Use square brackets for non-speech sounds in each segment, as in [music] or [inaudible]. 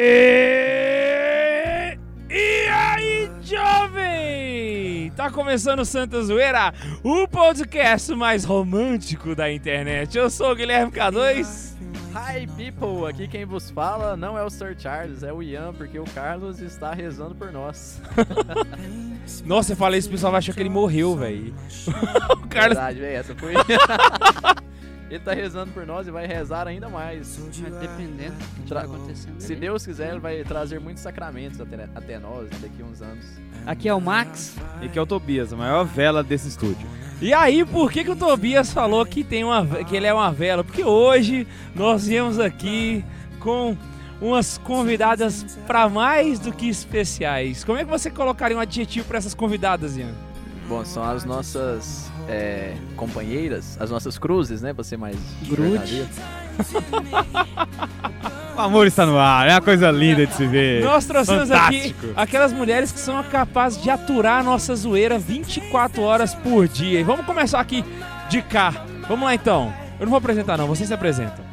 E... e aí, jovem? Tá começando o Santa Zoeira, o podcast mais romântico da internet. Eu sou o Guilherme K2. Hi people, aqui quem vos fala não é o Sir Charles, é o Ian, porque o Carlos está rezando por nós. [laughs] Nossa, eu falei isso, o pessoal vai achar que ele morreu, velho. [laughs] Carlos. Verdade, véi, essa foi. [laughs] ele tá rezando por nós e vai rezar ainda mais. Mas dependendo do que tá acontecendo. Se. Deus quiser, ele vai trazer muitos sacramentos até, até nós daqui a uns anos. Aqui é o Max. E que é o Tobias, a maior vela desse estúdio. E aí, por que, que o Tobias falou que, tem uma, que ele é uma vela? Porque hoje nós viemos aqui com umas convidadas pra mais do que especiais. Como é que você colocaria um adjetivo pra essas convidadas, Ian? Bom, são as nossas é, companheiras, as nossas cruzes, né? Pra ser mais Grude. O amor está no ar, é uma coisa linda de se ver. Nós trouxemos aqui Fantástico. aquelas mulheres que são capazes de aturar a nossa zoeira 24 horas por dia. E vamos começar aqui de cá. Vamos lá então. Eu não vou apresentar não, vocês se apresentam.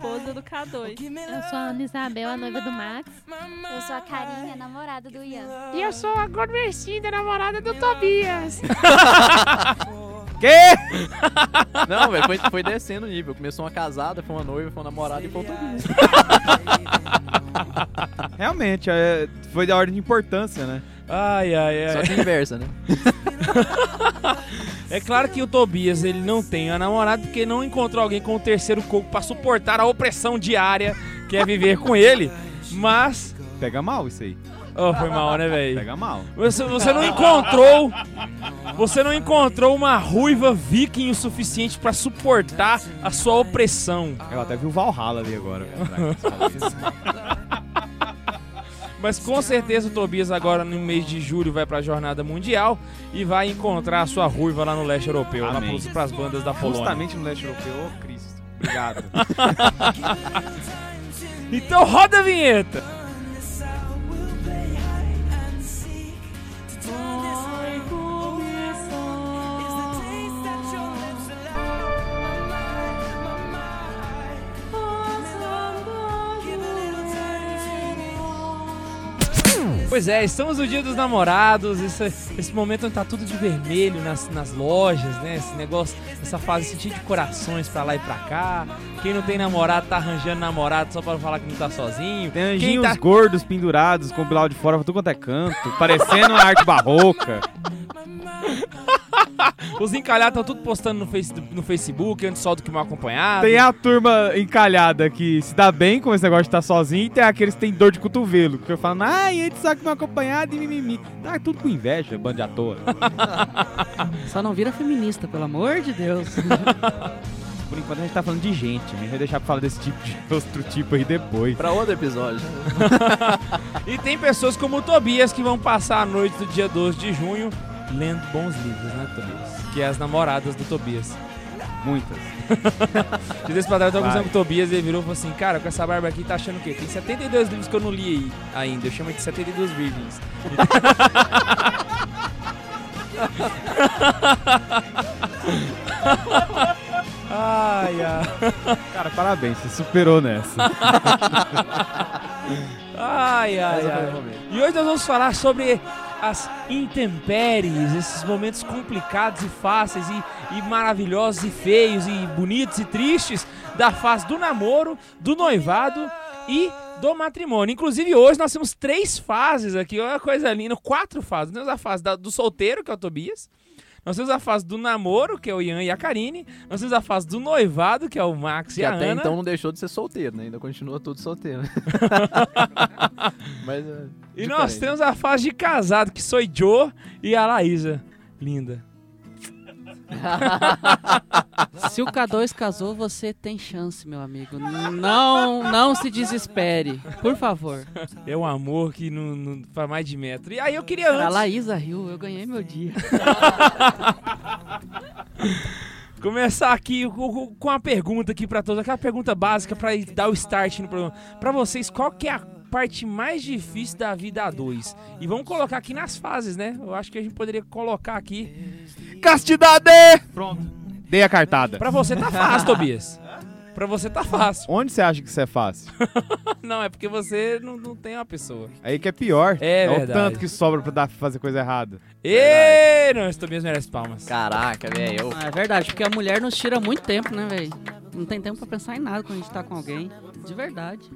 Esposa do K2. Eu sou a Ana Isabel, a noiva do Max. Eu sou a Karine, a namorada do Ian. E eu sou a Gormercinda, namorada do Tobias. [laughs] Quê? Não, velho, foi, foi descendo o nível. Começou uma casada, foi uma noiva, foi uma namorada e foi um Tobias. [laughs] [laughs] Realmente, é, foi da ordem de importância, né? Ai, ai, ai. Só que inversa, né? [laughs] É claro que o Tobias ele não tem a namorada porque não encontrou alguém com o terceiro coco pra suportar a opressão diária que é viver com ele. Mas. Pega mal isso aí. Oh, foi mal, né, velho? Pega mal. Você, você não encontrou. Você não encontrou uma ruiva viking o suficiente pra suportar a sua opressão. Eu até vi o Valhalla ali agora. [laughs] Mas com certeza o Tobias agora no mês de julho vai pra jornada mundial e vai encontrar a sua ruiva lá no leste europeu, lá Amém. pros, pras bandas da Polônia. Justamente no leste europeu, ô Cristo. Obrigado. [laughs] Então roda a vinheta! Pois é, estamos no dia dos namorados, esse, esse momento onde tá tudo de vermelho nas, nas lojas, né? Esse negócio, essa fase sentido de corações pra lá e pra cá. Quem não tem namorado tá arranjando namorado só pra falar que não tá sozinho. Tem Quem anjinhos tá- gordos pendurados com o bilau de fora pra tudo quanto é canto, parecendo uma arte barroca. [laughs] [laughs] Os encalhados estão tudo postando no, face, no Facebook, antes só do que mal acompanhado. Tem a turma encalhada que se dá bem com esse negócio de estar sozinho e tem aqueles que tem dor de cotovelo. Que falam, ai, ele só que me acompanhado e mimimi. Tá tudo com inveja, bando de ator. [laughs] Só não vira feminista, pelo amor de Deus. [laughs] Por enquanto a gente tá falando de gente, a gente vai deixar pra falar desse tipo de outro tipo aí depois. Pra outro episódio. E tem pessoas como o Tobias que vão passar a noite do dia 12 de junho lendo bons livros, né, Tobias? Que é as namoradas do Tobias. Muitas. [laughs] E desse padrão eu tô Vai. conversando com o Tobias e ele virou e falou assim: Cara, com essa barba aqui tá achando o quê? Tem 72 livros que eu não li aí ainda. Eu chamo de 72 virgens. [laughs] ai, ai. Cara, parabéns, você superou nessa. [laughs] Ai, ai, ai. E hoje nós vamos falar sobre as intempéries, esses momentos complicados e fáceis e, e maravilhosos e feios e bonitos e tristes da fase do namoro, do noivado e do matrimônio. Inclusive hoje nós temos três fases aqui, olha a coisa linda, quatro fases. Nós temos a fase da- do solteiro, que é o Tobias. Nós temos a fase do namoro, que é o Ian e a Karine. Nós temos a fase do noivado, que é o Max Que e a até Ana. então não deixou de ser solteiro, né? Ainda continua tudo solteiro. [laughs] Mas é E nós temos a fase de casado, que sou Joe e a Laísa. Linda. [laughs] Se o K2 casou, você tem chance, meu amigo. Não, não se desespere, por favor. É um amor que não, não faz mais de metro. E aí eu queria A antes Laísa riu, eu ganhei meu dia. [laughs] começar aqui com, com uma pergunta aqui pra todos. Aquela pergunta básica pra dar o start no programa. Pra vocês, qual que é a parte mais difícil da vida a dois? E vamos colocar aqui nas fases, né? Eu acho que a gente poderia colocar aqui. Castidade! Pronto. Dei a cartada. Pra você tá fácil, Tobias. Pra você tá fácil. Onde você acha que isso é fácil? [laughs] Não, é porque você não, não tem uma pessoa. Aí que é pior. É o verdade. tanto que sobra pra dar, fazer coisa errada. Ê, não, esse Tobias merece palmas. Caraca, velho. eu- Ah, é verdade, porque a mulher nos tira muito tempo, né, velho? Não tem tempo pra pensar em nada quando a gente tá com alguém. De verdade.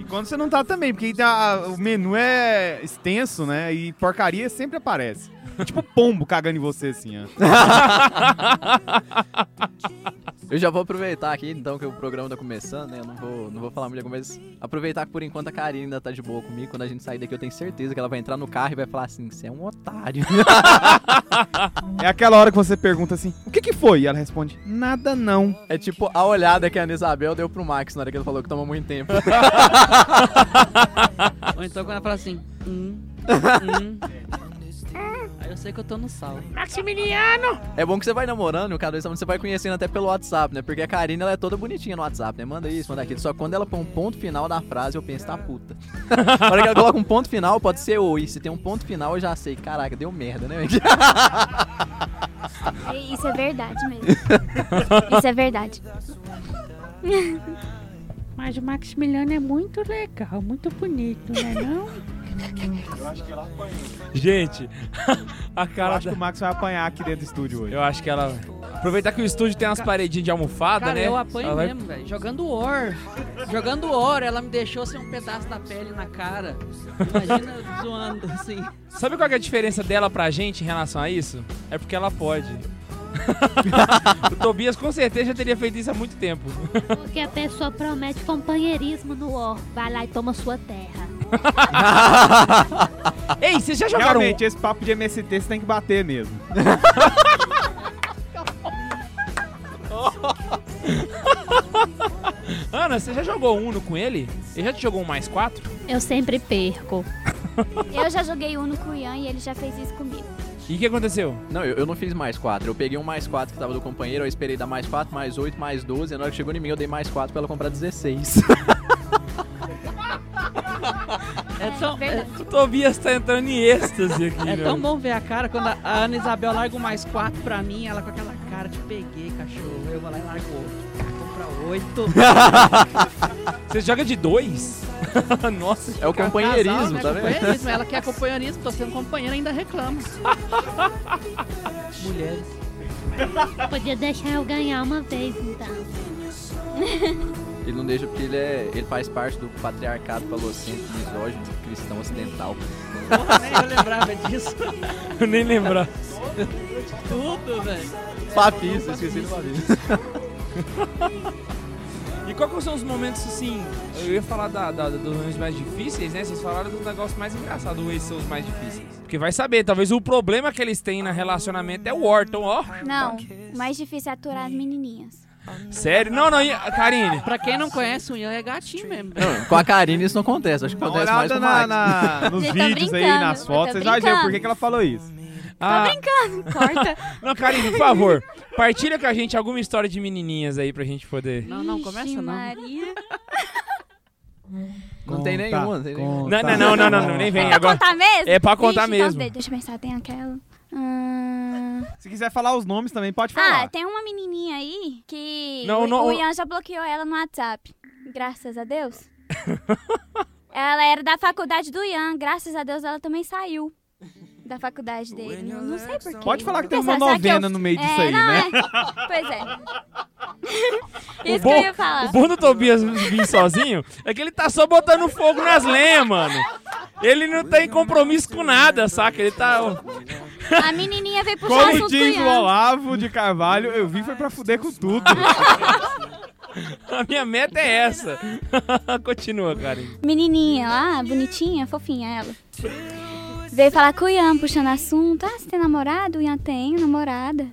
E quando você não tá também, porque tá- o menu é extenso, né? E porcaria sempre aparece. tipo pombo cagando em você, assim, ó. [laughs] Eu já vou aproveitar aqui, então, que o programa tá começando, né? Eu não vou, não vou falar muito, mas aproveitar que por enquanto a Karine ainda tá de boa comigo. Quando a gente sair daqui, eu tenho certeza que ela vai entrar no carro e vai falar assim: você é um otário. [laughs] É aquela hora que você pergunta assim, o que que foi? E ela responde, nada não. É tipo a olhada que a Ana Isabel deu pro Max na hora que ele falou que toma muito tempo. [laughs] [laughs] Ou então quando ela fala assim, hum, hum. Eu sei que eu tô no sal. Maximiliano! É bom que você vai namorando e o vez você vai conhecendo até pelo WhatsApp, né? Porque a Karine, ela é toda bonitinha no WhatsApp, né? Manda isso, manda aquilo. Só que quando ela põe um ponto final na frase, eu penso, tá puta. [laughs] Na hora que ela coloca um ponto final, pode ser oi. Se tem um ponto final, eu já sei. Caraca, deu merda, né? E Isso é verdade mesmo. Isso é verdade. Mas o Maximiliano é muito legal, muito bonito, né não? Gente, [laughs] a Eu cara acho da... que o Max vai apanhar aqui dentro do estúdio hoje. Eu acho que ela... Aproveitar que o estúdio tem umas paredinhas de almofada, Cara, né? eu apanho Ela vai- mesmo, velho. Jogando War. Jogando War, ela me deixou sem um pedaço da pele na cara. Imagina [laughs] zoando assim. Sabe qual é a diferença dela pra gente em relação a isso? É porque ela pode. [laughs] o Tobias com certeza já teria feito isso há muito tempo. Porque a pessoa promete companheirismo no War. Vai lá e toma sua terra. [laughs] Ei, vocês já jogaram... Realmente, esse papo de MST você tem que bater mesmo. [laughs] Ana, você já jogou Uno com ele? Ele já te jogou um mais quatro? Eu sempre perco. [laughs] Eu já joguei Uno com o Ian e ele já fez isso comigo. E o que aconteceu? Não, eu, eu não fiz mais 4. Eu peguei um mais 4 que tava do companheiro, eu esperei dar mais 4, mais 8, mais 12. E na hora que chegou em mim, eu dei mais 4 pra ela comprar 16. É tão, é, O [laughs] Tobias tá entrando em êxtase aqui, é tão bom ver a cara quando a Ana Isabel larga um mais quatro pra mim, ela com aquela cara, te peguei, cachorro. Eu vou lá e largo outro. Compra oito. [laughs] Você joga de dois? [laughs] Nossa. É o companheirismo, Casal, né? tá vendo? Companheirismo. Ela quer companheirismo, tô sendo companheira ainda reclama. Mulheres. Podia deixar eu ganhar uma vez, então. Ele não deixa porque ele, é, ele faz parte do patriarcado falocêntrico, misógino, cristão ocidental. Porra, nem eu lembrava disso. [laughs] Eu nem lembrar. Tudo, velho. Papista, esqueci do papista. [laughs] E quais que são os momentos assim? Eu ia falar da, da- dos momentos mais difíceis, né? Vocês falaram dos negócios mais engraçados, esses são os mais difíceis. Porque vai saber, talvez o problema que eles têm no relacionamento é o Orton, ó. Não, o mais difícil é aturar as menininhas. Sério? Não, não, e- Karine. Pra quem não conhece, o Ian é gatinho mesmo. Não, com a Karine isso não acontece, acho que Dá uma acontece mais com o na, Max. na- nos [laughs] Eu tô vídeos aí, brincando, nas eu fotos, tô vocês vão ver por brincando. que que ela falou isso. Ah, [laughs] Corta. não, Karine, por favor, partilha com a gente alguma história de menininhas aí pra gente poder. Não, não, começa não. Maria. [laughs] Não tem nenhuma, não tem nenhuma. Não, não, não, não, não, não, nem vem Pra agora. contar mesmo? É pra contar Ixi, então mesmo. de- deixa eu pensar, tem aquela... Hum, Se quiser falar os nomes também, pode Ah, falar. tem uma menininha aí que Não, o, não, o- Ian já bloqueou ela no WhatsApp. Graças a Deus. [laughs] ela era da faculdade do Ian. Graças a Deus ela também saiu da faculdade dele. Não, não sei porquê. Pode falar que tem uma que eu- novena no meio disso É, aí, não, né? é. Pois é. [laughs] Isso bom- que eu ia falar. O bom do Tobias vir sozinho é que ele tá só botando fogo nas lenhas, mano. Ele não tem compromisso com nada, saca? Ele tá. A menininha veio puxar Como assunto com o diz o. Olavo de Carvalho, eu vim foi pra fuder com tudo. [laughs] A minha meta é essa. [laughs] Continua, Karen. Menininha lá, bonitinha, fofinha ela. Veio falar com o Ian, puxando assunto. Ah, você tem namorado? O Ian tem namorada.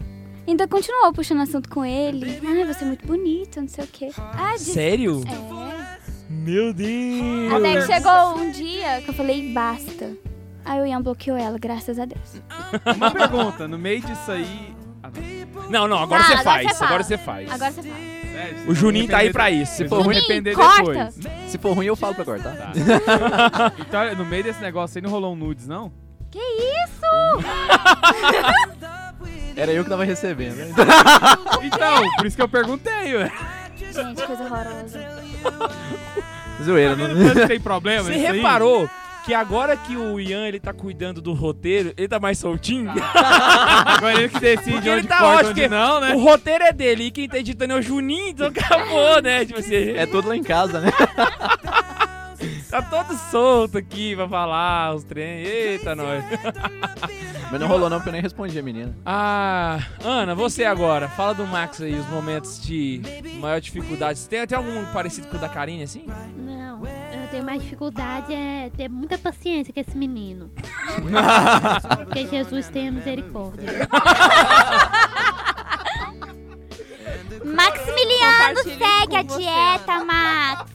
Ainda continuou puxando assunto com ele. Ah, você é muito bonito, não sei o quê. Ah, disse... Sério? É. Meu Deus. Até que chegou um dia que eu falei, basta. Aí o Ian bloqueou ela, graças a Deus. Uma pergunta, no meio disso aí... Ah, não. Não, não, agora Ah, você agora faz. você fala. Agora você faz. Agora você fala. Sério, O Juninho tá aí pra isso. Se for ruim, depender depois. Se for ruim, eu falo pra cortar. Tá. [laughs] Então, no meio desse negócio aí não rolou um nudes, não? Que isso? [laughs] Era eu que tava recebendo. né? [laughs] Então, por isso que eu perguntei, ué. Gente, coisa horrorosa. Zoeira, Tá não... tem problema Você isso aí? Que agora que o Ian ele tá cuidando do roteiro, ele tá mais soltinho? [laughs] Agora ele que decide Porque onde ele tá corta, ótimo, não, né? O roteiro é dele e quem tá editando é o Juninho, então acabou, né? Tipo assim, É tudo lá em casa, né? [laughs] tá todo solto aqui pra falar os trem. Eita, nós. Mas não rolou não, porque eu nem respondi a menina. Ah, Ana, você agora. Fala do Max aí, os momentos de maior dificuldade. Tem, tem algum parecido com o da Karine, assim? Não, tenho mais dificuldade é ter muita paciência com esse menino. Porque Jesus tenha misericórdia. Maximiliano segue a dieta, Max.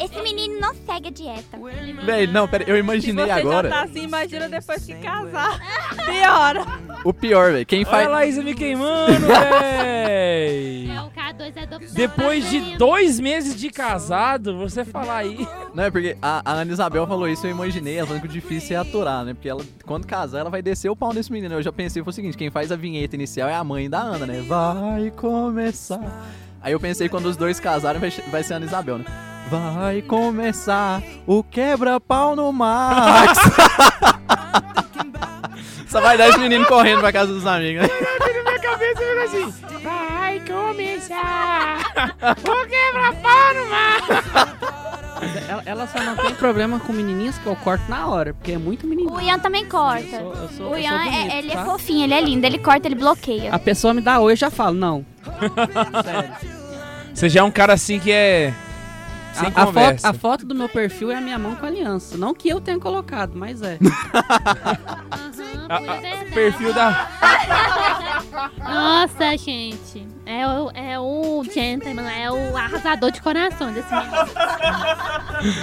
Esse menino não segue a dieta. Véi, não, pera, eu Se imaginei você agora. já tá assim, imagina depois que casar. Piora. O pior, velho. Quem Olha faz. a Laísa me queimando, [laughs] véi. É, o K2 é Depois de dois meses de casado, você falar aí. Não, é porque a, a Ana Isabel falou isso, eu imaginei, ela falando que o difícil é aturar, né? Porque ela, quando casar, ela vai descer o pau nesse menino. Eu já pensei, foi o seguinte, quem faz a vinheta inicial é a mãe da Ana, né? Vai começar. Aí eu pensei, quando os dois casarem, vai, vai ser a Ana Isabel, né? Vai começar o quebra-pau no Max. [laughs] [laughs] Só vai dar esse menino correndo pra casa dos amigos, né? Na minha cabeça fica assim. Vai começar o quebra-pau no mar. Ela, ela só não tem problema com menininhas que eu corto na hora, porque é muito menininho. O Ian também corta. Eu sou- eu sou- O eu Ian, é- bonito, ele é tá? fofinho, ele é lindo. Ele corta, ele bloqueia. A pessoa me dá oi, eu já falo, não. Sério. Você já é um cara assim que é. Sem A, a foto, a foto do meu perfil é a minha mão com aliança. Não que eu tenha colocado, mas é. Aham, [laughs] A- a- verdade. perfil da. [laughs] Nossa, gente. É o, é o gentleman, é o arrasador de coração desse menino.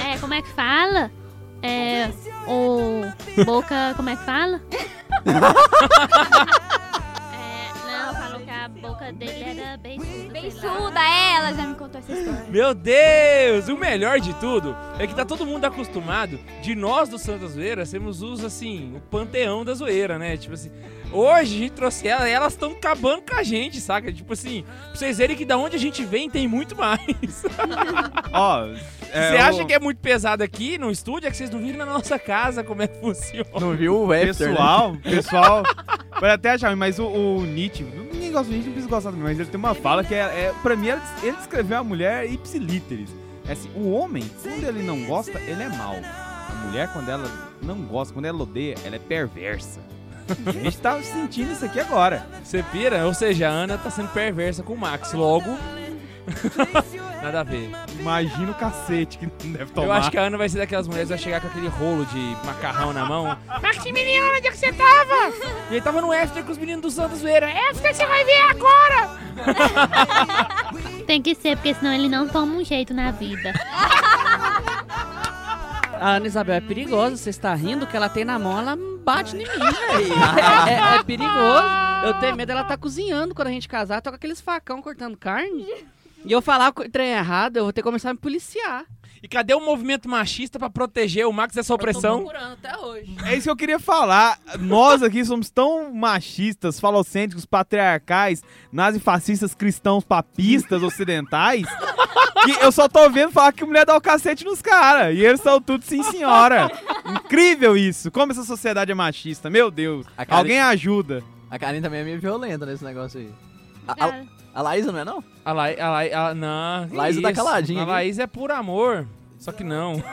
É, como é que fala? É o boca, como é que fala? [laughs] a boca dele era beiçuda. Bem surda ela, já me contou essa história. Meu Deus! O melhor de tudo é que tá todo mundo acostumado de nós do Santa Zoeira sermos os, assim, o panteão da zoeira, né? Tipo assim, hoje a gente trouxe elas e elas estão acabando com a gente, saca? Tipo assim, pra vocês verem que da onde a gente vem tem muito mais. [laughs] Ó, Você acha que é muito pesado aqui no estúdio? É que vocês não viram na nossa casa como é que funciona. Não viu o Webster, né? Pessoal, [laughs] pessoal, pode até achar, mas o, o Nietzsche, ninguém gosta do Nietzsche, não precisa gostar também, mas ele tem uma fala que é, é pra mim, ele, ele descreveu a mulher ipsilíteris. É assim, o homem, quando ele não gosta, ele é mau. A mulher, quando ela não gosta, quando ela odeia, ela é perversa. A gente tá sentindo isso aqui agora. Você pira? Ou seja, a Ana tá sendo perversa com o Max. Logo. [laughs] Nada a ver. Imagina o cacete que não deve tomar. Eu acho que a Ana vai ser daquelas mulheres que vai chegar com aquele rolo de macarrão na mão. Maximiliano, onde é que você tava? E ele tava no after com os meninos do Santos Zoeira. After você vai ver agora! Tem que ser, porque senão ele não toma um jeito na vida. [laughs] A Ana Isabel é perigosa, você está rindo, que ela tem na mão, ela bate em mim, velho. [laughs] É, é- perigoso. Eu tenho medo dela tá cozinhando quando a gente casar, tô com aqueles facão cortando carne. E eu falar o trem errado, eu vou ter que começar a me policiar. E cadê o movimento machista pra proteger o Max dessa Eu tô opressão? procurando até hoje. É isso que eu queria falar. Nós aqui somos tão machistas, falocêntricos, patriarcais, nazifascistas, cristãos, papistas, ocidentais, que eu só tô vendo falar que mulher dá o cacete nos caras. E eles são tudo sim, senhora. Incrível isso. Como essa sociedade é machista. Meu Deus. Karen- Alguém ajuda. A Karen também é meio violenta nesse negócio aí. A, a, Cara, a Laísa não é, não? A Laís, a a, não. que Laísa tá caladinha A aqui. Laís é por amor. Só que não. Ela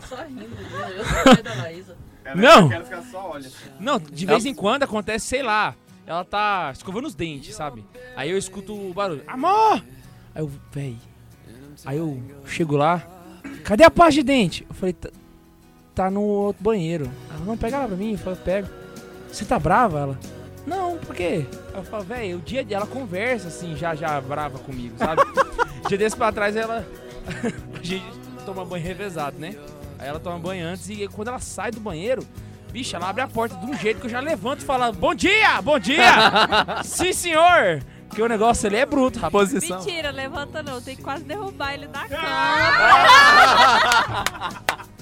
tá só rindo, eu sou da Laísa. Não. só olha. Não, de vez em quando acontece, sei lá. Ela tá escovando os dentes, sabe? Aí eu escuto o barulho. Amor! Aí eu, véi. Aí eu chego lá. Cadê a pasta de dente? Eu falei, "Tá- tá no outro banheiro. Ela, não, pega ela pra mim. Eu falei, pego. Você tá brava? Ela, não, por quê? Eu falo, véi, o dia dela conversa assim, já, já brava comigo, sabe? [laughs] dia desse pra trás ela. [laughs] a gente toma banho revezado, né? Aí ela toma banho antes e quando ela sai do banheiro, bicho, ela abre a porta de um jeito que eu já levanto e falo: Bom dia! Bom dia! [laughs] Sim, senhor! Porque o negócio ali é bruto, rapaz. Posição. Mentira, levanta não. Tem que quase derrubar ele da cama. [laughs]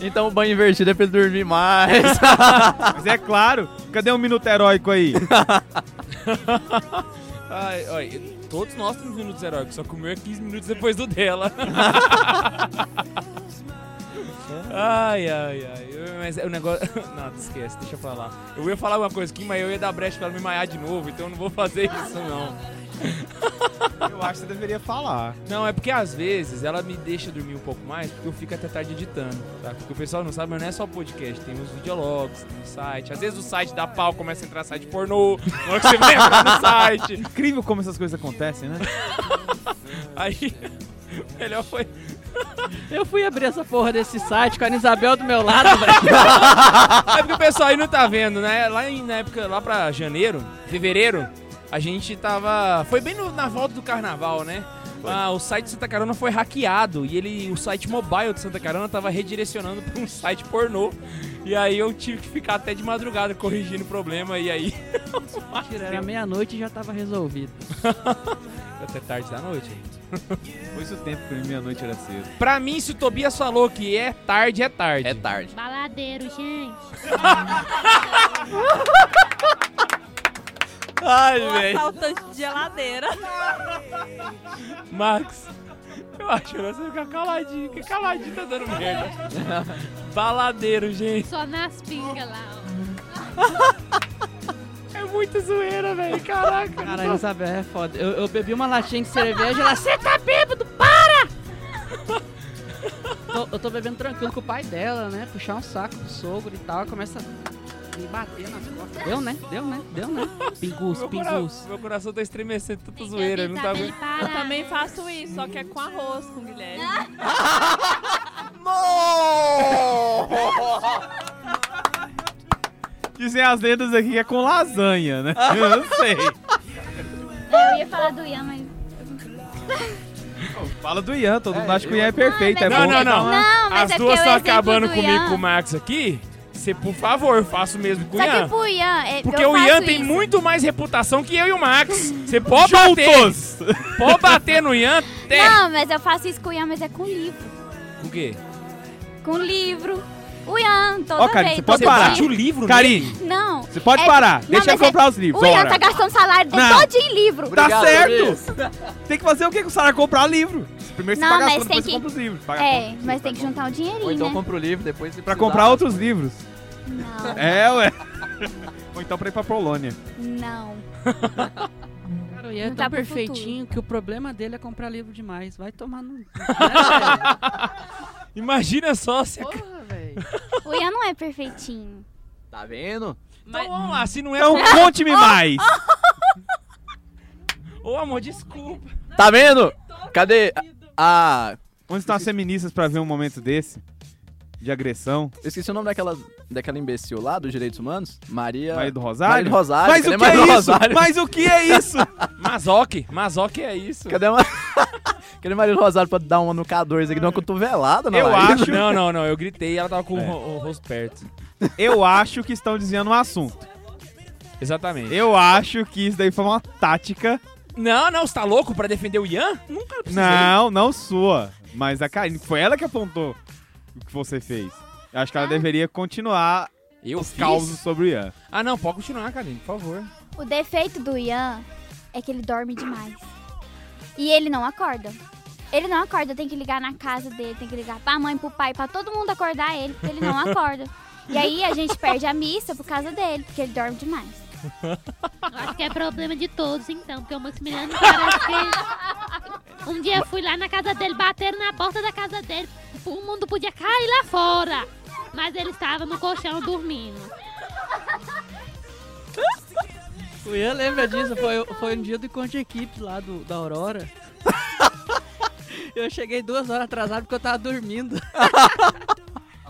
Então o banho invertido é pra ele dormir mais. [laughs] Mas é claro. Cadê um minuto heróico aí? [laughs] Ai, ai, Todos nós temos minutos heróicos, só que o meu é 15 minutos depois do dela. Ai, ai, ai. Mas o negócio. [laughs] Não, esquece, deixa eu falar. Eu ia falar uma coisa aqui, mas eu ia dar brecha pra ela me maiar de novo, então eu não vou fazer isso, não. [laughs] Eu acho que você deveria falar. Não, é porque às vezes ela me deixa dormir um pouco mais, porque eu fico até tarde editando, tá? Porque o pessoal não sabe, mas não é só podcast, tem os videologs, tem o site. Às vezes o site dá pau, começa a entrar site pornô, na hora que você vai entrar no site. Incrível como essas coisas acontecem, né? Aí, [laughs] melhor foi. Eu fui abrir essa porra desse site com a Isabel do meu lado, velho. [laughs] É porque o pessoal aí não tá vendo, né? Lá em, na época, lá pra janeiro, fevereiro, a gente tava. Foi bem no- na volta do carnaval, né? Ah, o site de Santa Carona foi hackeado e ele, o site mobile de Santa Carona tava redirecionando pra um site pornô. E aí eu tive que ficar até de madrugada corrigindo o problema e aí. [laughs] Era meia-noite e já tava resolvido. até tarde da noite. Foi [laughs] isso o tempo que meia-noite era cedo. Pra mim, se o Tobias falou que é tarde, é tarde. É tarde. Baladeiro, gente. [laughs] Ai, velho. assaltante de geladeira. Max, eu acho que você ficar caladinho, que caladinho tá dando merda. [laughs] Baladeiro, gente. Só nas pingas lá, ó. É muito zoeira, velho. Caraca. Ana Isabel é foda. Eu, eu bebi uma latinha de cerveja e ela, você tá bêbado, para! Tô- eu tô bebendo tranquilo com o pai dela, né? Puxar um saco do sogro e tal, começa a me bater nas costas. Deu, né? Deu, né? Deu, né? Pingus, Meu, pingus. meu coração tá estremecendo, tanta zoeira. Não tá parar. Eu também faço isso, só que é com arroz, com o Guilherme. [laughs] [laughs] Dizem as lendas aqui que é com lasanha, né? Eu não sei. Eu ia falar do Ian, mas. Fala do Ian, todo mundo É, acha que o Ian é perfeito. É Não, Não, bom não, que dá não. Não, mas As é duas o estão exemplo acabando do comigo Ian- com o Max aqui. Você, por favor, faça o mesmo com o Só que Ian. pro Ian. é- Porque eu o Ian faço tem isso. muito mais reputação que eu e o Max. Você pode bater. Juntos! Pode bater no Ian. Até. Não, mas eu faço isso com o Ian, mas é com livro. O quê? Com livro. O Ian, toda Ó, Karine, vez. você pode todo parar. dia. o livro Karine, Não. você pode É- parar. Não, Deixa mas é- comprar os livros. O Ian tá gastando o salário dele Não. todinho em livro. Tá Obrigado, certo. Tem que fazer o que com o salário? Comprar livro. Primeiro você Não, paga as mas contas, tem depois você que- compra os livros. Paga É, contas, mas tem que juntar um Ou dinheirinho, então né? compra o livro, depois você Pra precisar. comprar outros livros. Não, É, ué. [laughs] Ou então pra ir pra Polônia. não. Cara, o Ian é Não tão tá pro perfeitinho que o problema dele é comprar livro demais. Vai tomar no... [laughs] Imagina só se. Porra, velho. [laughs] O Ian não é perfeitinho. Tá vendo? Então vamos lá, se não é. Então conte-me mais. [laughs] Ô amor, desculpa. Tá vendo? Cadê a... Onde estão as feministas pra ver um momento desse? De agressão? Eu esqueci o nome daquela, daquela imbecil lá, dos direitos humanos. Maria... Maria do Rosário? Maria do Rosário. Mas Cadê o que é isso? Rosário? Mas o que é isso? [laughs] Mazoque. Mazoque é isso. Cadê, uma... Cadê Maria do Rosário pra dar uma no K2 aqui, dar uma cotovelada na Eu Laís? acho- Não, não, não. Eu gritei e ela tava com É. o, ro- o rosto perto. Eu acho que estão desviando o assunto. Exatamente. Eu acho que isso daí foi uma tática. Não, não, você tá louco pra defender o Ian? Nunca precisei. Não, não sua. Mas a Karine, foi ela que apontou o que você fez. Eu acho que ela deveria continuar Eu os fiz? causos sobre o Ian. Ah, não, pode continuar, Karine, por favor. O defeito do Ian é que ele dorme demais. E ele não acorda. Ele não acorda, tem que ligar na casa dele, tem que ligar pra mãe, pro pai, pra todo mundo acordar ele, porque ele não [laughs] acorda. E aí a gente perde a missa por causa dele, porque ele dorme demais. Eu acho que é problema de todos, então, porque o Maximiliano parece que. Um dia eu fui lá na casa dele, bateram na porta da casa dele. O mundo podia cair lá fora. Mas ele estava no colchão dormindo. O Ian lembra disso, foi, foi um dia do encontro de equipe lá do, da Aurora. Eu cheguei duas horas atrasado porque eu tava dormindo.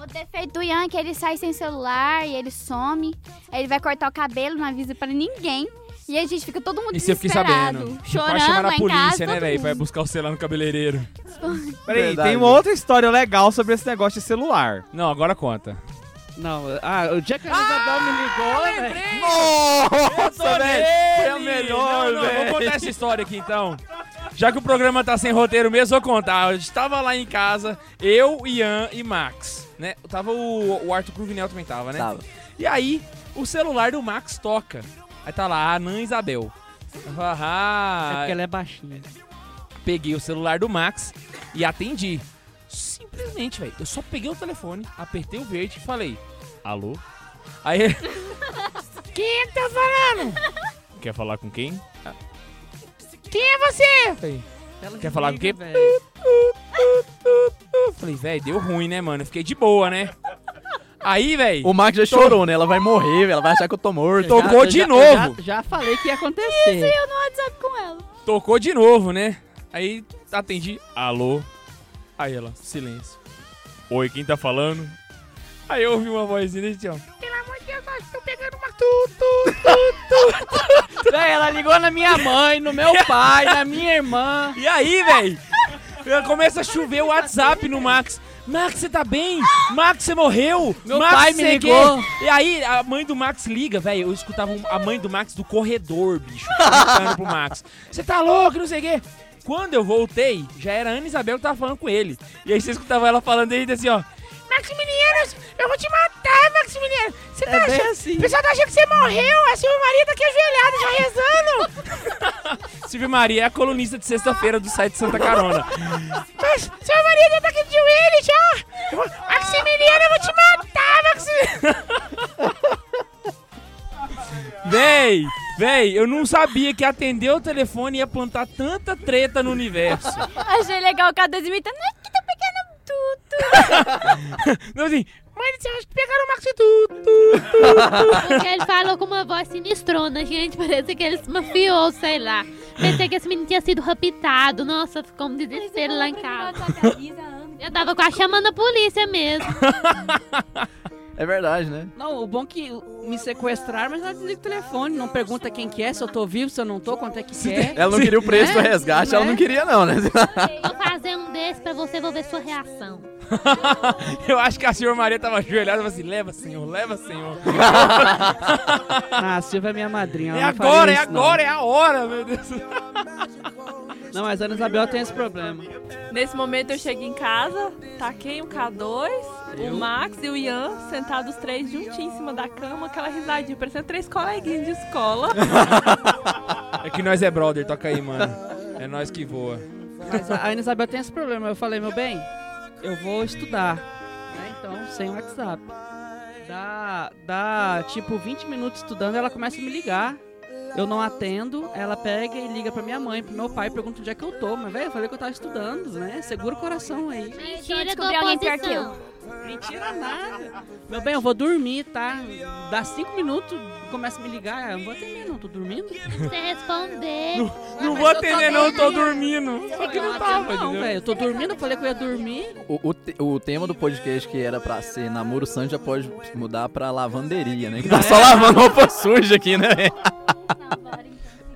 O defeito do Ian é que ele sai sem celular e ele some. Aí ele vai cortar o cabelo, não avisa pra ninguém. E a gente fica todo mundo Isso eu fiquei desesperado. sabendo. Chorando Quase chamaram lá a em polícia, casa, né, todo velho? Vai mundo. buscar o celular no cabeleireiro. [laughs] Peraí, Verdade. tem uma outra história legal sobre esse negócio de celular. Não, agora conta. Não, ah, o dia que a Isabel me ligou, velho. Nossa, velho! Foi a melhor, velho! Vou contar essa história aqui então. Já que o programa tá sem roteiro mesmo, vou contar. Eu estava lá em casa, eu, Ian e Max, né? Tava o, o Arthur Cruvinel também tava, né? Tava. E aí, o celular do Max toca. Aí tá lá, Anã Isabel. Ah, É porque ela é baixinha. peguei o celular do Max e atendi. Simplesmente, velho. Eu só peguei o telefone, apertei o verde e falei, alô? Aí ele, [laughs] quem é que tá falando? Quer falar com quem? "Ah, Quem é você? Falei, Quer falar com quem? Falei, velho, deu ruim, né, mano? Eu fiquei de boa, né? Aí, velho, O Max já chorou, né? Ela vai morrer, velho. Ela vai achar que eu tô morto. Tô- Tocou Eu de já- eu novo. Já, já falei que ia acontecer. Eu no WhatsApp com ela. tocou de novo, né? Aí atendi, alô? Aí ela, silêncio. Oi, quem tá falando? Aí eu ouvi uma vozinha desse ó. Pelo amor de Deus, nós estamos pegando uma tu, tu, tu. [laughs] Véi, ela ligou na minha mãe, no meu pai, na minha irmã. E aí, velho? Começa a chover o WhatsApp no Max. Max, você tá bem? Max, você morreu? Meu Max, pai me quê. ligou. E aí, a mãe do Max liga, velho. Eu escutava a mãe do Max do corredor, bicho, gritando pro Max. Você tá louco, não sei o quê. Quando eu voltei, já era a Ana Isabel que tava falando com ele. E aí você escutava ela falando aí assim, ó. Maximiliano, eu vou te matar, Maximiliano. Você tá É achando... assim. O pessoal tá achando que você morreu. A Silvia Maria tá aqui ajoelhada, já rezando. [laughs] Silvia Maria é a colunista de sexta-feira do site Santa Carona. Mas, Silvia Maria já tá aqui de joelho, já. Maximiliano, eu vou te matar, Maximiliano. [laughs] Véi, véi, eu não sabia que atender o telefone ia plantar tanta treta no universo. Achei legal o K2 imitando. Ai, que tá pegando tudo. Não, assim, mas você acha que pegaram o Max e tudo? Porque ele falou com uma voz sinistrona, gente. Parece que ele se mafiou, sei lá. Pensei que esse menino tinha sido raptado. Nossa, ficou um desespero lá em casa. Eu tava quase chamando a polícia mesmo. [laughs] É verdade, né? Não, o bom é que me sequestraram, mas ela desliga o telefone. Não pergunta quem que é, se eu tô vivo, se eu não tô, quanto é que quer. Ela não queria o preço do É, resgate, ela não não é? queria, não, né? Vou fazer um desse pra você, vou ver sua reação. [laughs] Eu acho que a senhora Maria tava ajoelhada e falou assim: leva, senhor, leva, senhor. Ah, a Silvia é minha madrinha. É agora, é não. agora, é a hora, meu Deus. Não, mas a Ana Isabel tem esse problema. Nesse momento eu cheguei em casa, taquei o K2, o Max e o Ian sentados os três juntinhos em cima da cama, aquela risadinha, parecendo três coleguinhas de escola. [laughs] É que nós é brother, toca aí, mano. É nós que voa. Mas a Ana Isabel tem esse problema. Eu falei, meu bem, eu vou estudar. Né? Então, sem WhatsApp. Dá, dá tipo 20 minutos estudando, ela começa a me ligar. Eu não atendo, ela pega e liga pra minha mãe, pro meu pai, pergunta onde é que eu tô. Mas, velho, eu falei que eu tava estudando, né? Segura o coração aí. Mentira descobri alguém pior que oposição. Mentira nada. Meu bem, eu vou dormir, tá? Dá 5 minutos, começa a me ligar. Eu não vou atender, não, tô dormindo. Você responder. Não vou atender, não, tô dormindo. Só que não tava, Não, velho, eu tô dormindo, eu falei que eu ia dormir. O, o, te- o tema do podcast que era pra ser namoro santo já pode mudar pra lavanderia, né? Que tá só lavando roupa suja aqui, né? [laughs]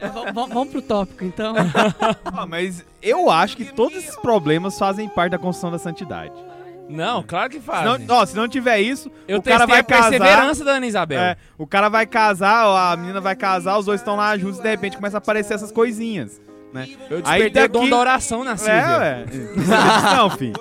É, vamos pro tópico, então. [laughs] Ah, mas eu acho que todos esses problemas fazem parte da construção da santidade. Não, claro que Se faz. não, ó, se não tiver isso, Eu o cara vai a casar. perseverança da Ana Isabel. É, o cara vai casar, a menina vai casar, os dois estão lá juntos e de repente começa a aparecer essas coisinhas. Né? Eu Aí despertei o dom daqui- da oração na Silvia. É, ué. [laughs] Não, filho.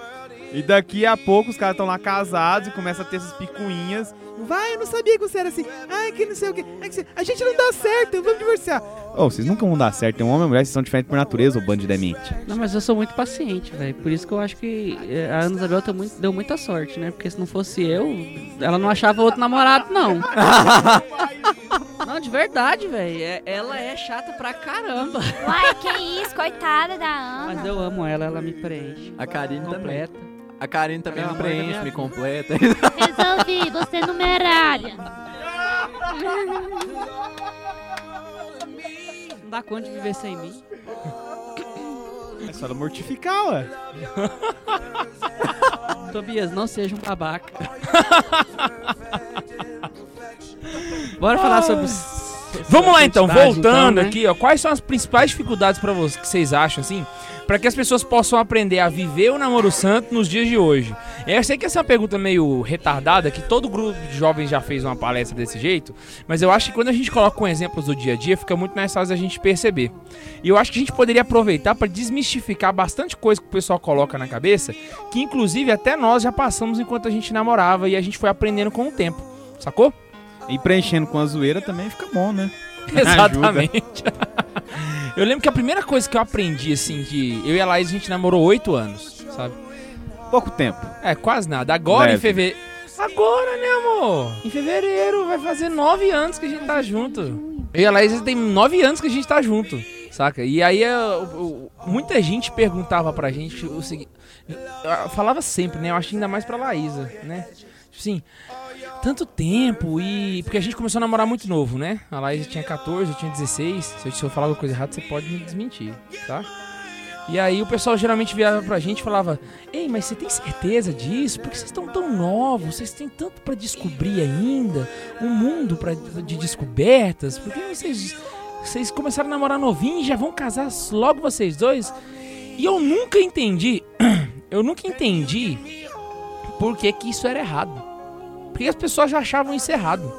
E daqui a pouco os caras estão lá casados e começa a ter essas picuinhas. Vai, eu não sabia que você era assim. Ai, que não sei o quê. Ai, que A gente não dá certo, vamos divorciar. Ô, vocês nunca vão dar certo. Tem um homem e uma mulher, vocês são diferentes por natureza, ô bando de demente. Não, mas eu sou muito paciente, velho. Por isso que eu acho que eh, a Ana Isabel muito- deu muita sorte, né? Porque se não fosse eu, ela não achava outro namorado, não. [laughs] não, de verdade, velho. É- Ela é chata pra caramba. Uai, que isso, coitada da Ana. Mas eu amo ela, ela me preenche. A Karine também. A Karine também É me preenche, me completa. Resolvi, você é numerária. Não dá conta de viver sem mim. É só ela mortificar, ué. [laughs] Tobias, não seja um babaca. Bora falar sobre os. Vamos lá então, santidade, voltando né? aqui, ó. Quais são as principais dificuldades pra vocês que vocês acham assim, Pra que as pessoas possam aprender a viver o namoro santo nos dias de hoje? Eu sei que essa é uma pergunta meio retardada, que todo grupo de jovens já fez uma palestra desse jeito, mas eu acho que quando a gente coloca com exemplos do dia a dia, fica muito mais fácil a gente perceber. E eu acho que a gente poderia aproveitar para desmistificar bastante coisa que o pessoal coloca na cabeça, que inclusive até nós já passamos enquanto a gente namorava e a gente foi aprendendo com o tempo. Sacou? E preenchendo com a zoeira também fica bom, né? [laughs] Exatamente. [laughs] Eu lembro que a primeira coisa que eu aprendi, assim, de. Eu e a Laís, a gente namorou oito anos, sabe? Pouco tempo. É, quase nada. Agora Leve. em fevereiro. Agora, né, amor? Em fevereiro vai fazer nove anos que a gente tá junto. Eu e a Laís tem nove anos que a gente tá junto, saca? E aí eu- eu- muita gente perguntava pra gente o seguinte. Falava sempre, né? Eu acho ainda mais pra Laísa, né? Tipo assim, tanto tempo e. Porque a gente começou a namorar muito novo, né? A Laísa tinha 14, eu tinha 16. Se eu, se eu falar alguma coisa errada, você pode me desmentir, tá? E aí o pessoal geralmente virava pra gente e falava: Ei, mas você tem certeza disso? Porque vocês estão tão novos, vocês têm tanto pra descobrir ainda, um mundo pra, de descobertas. Por que vocês, vocês começaram a namorar novinho e já vão casar logo vocês dois? E eu nunca entendi, [clears throat] eu nunca entendi por que, que isso era errado. Porque as pessoas já achavam isso errado.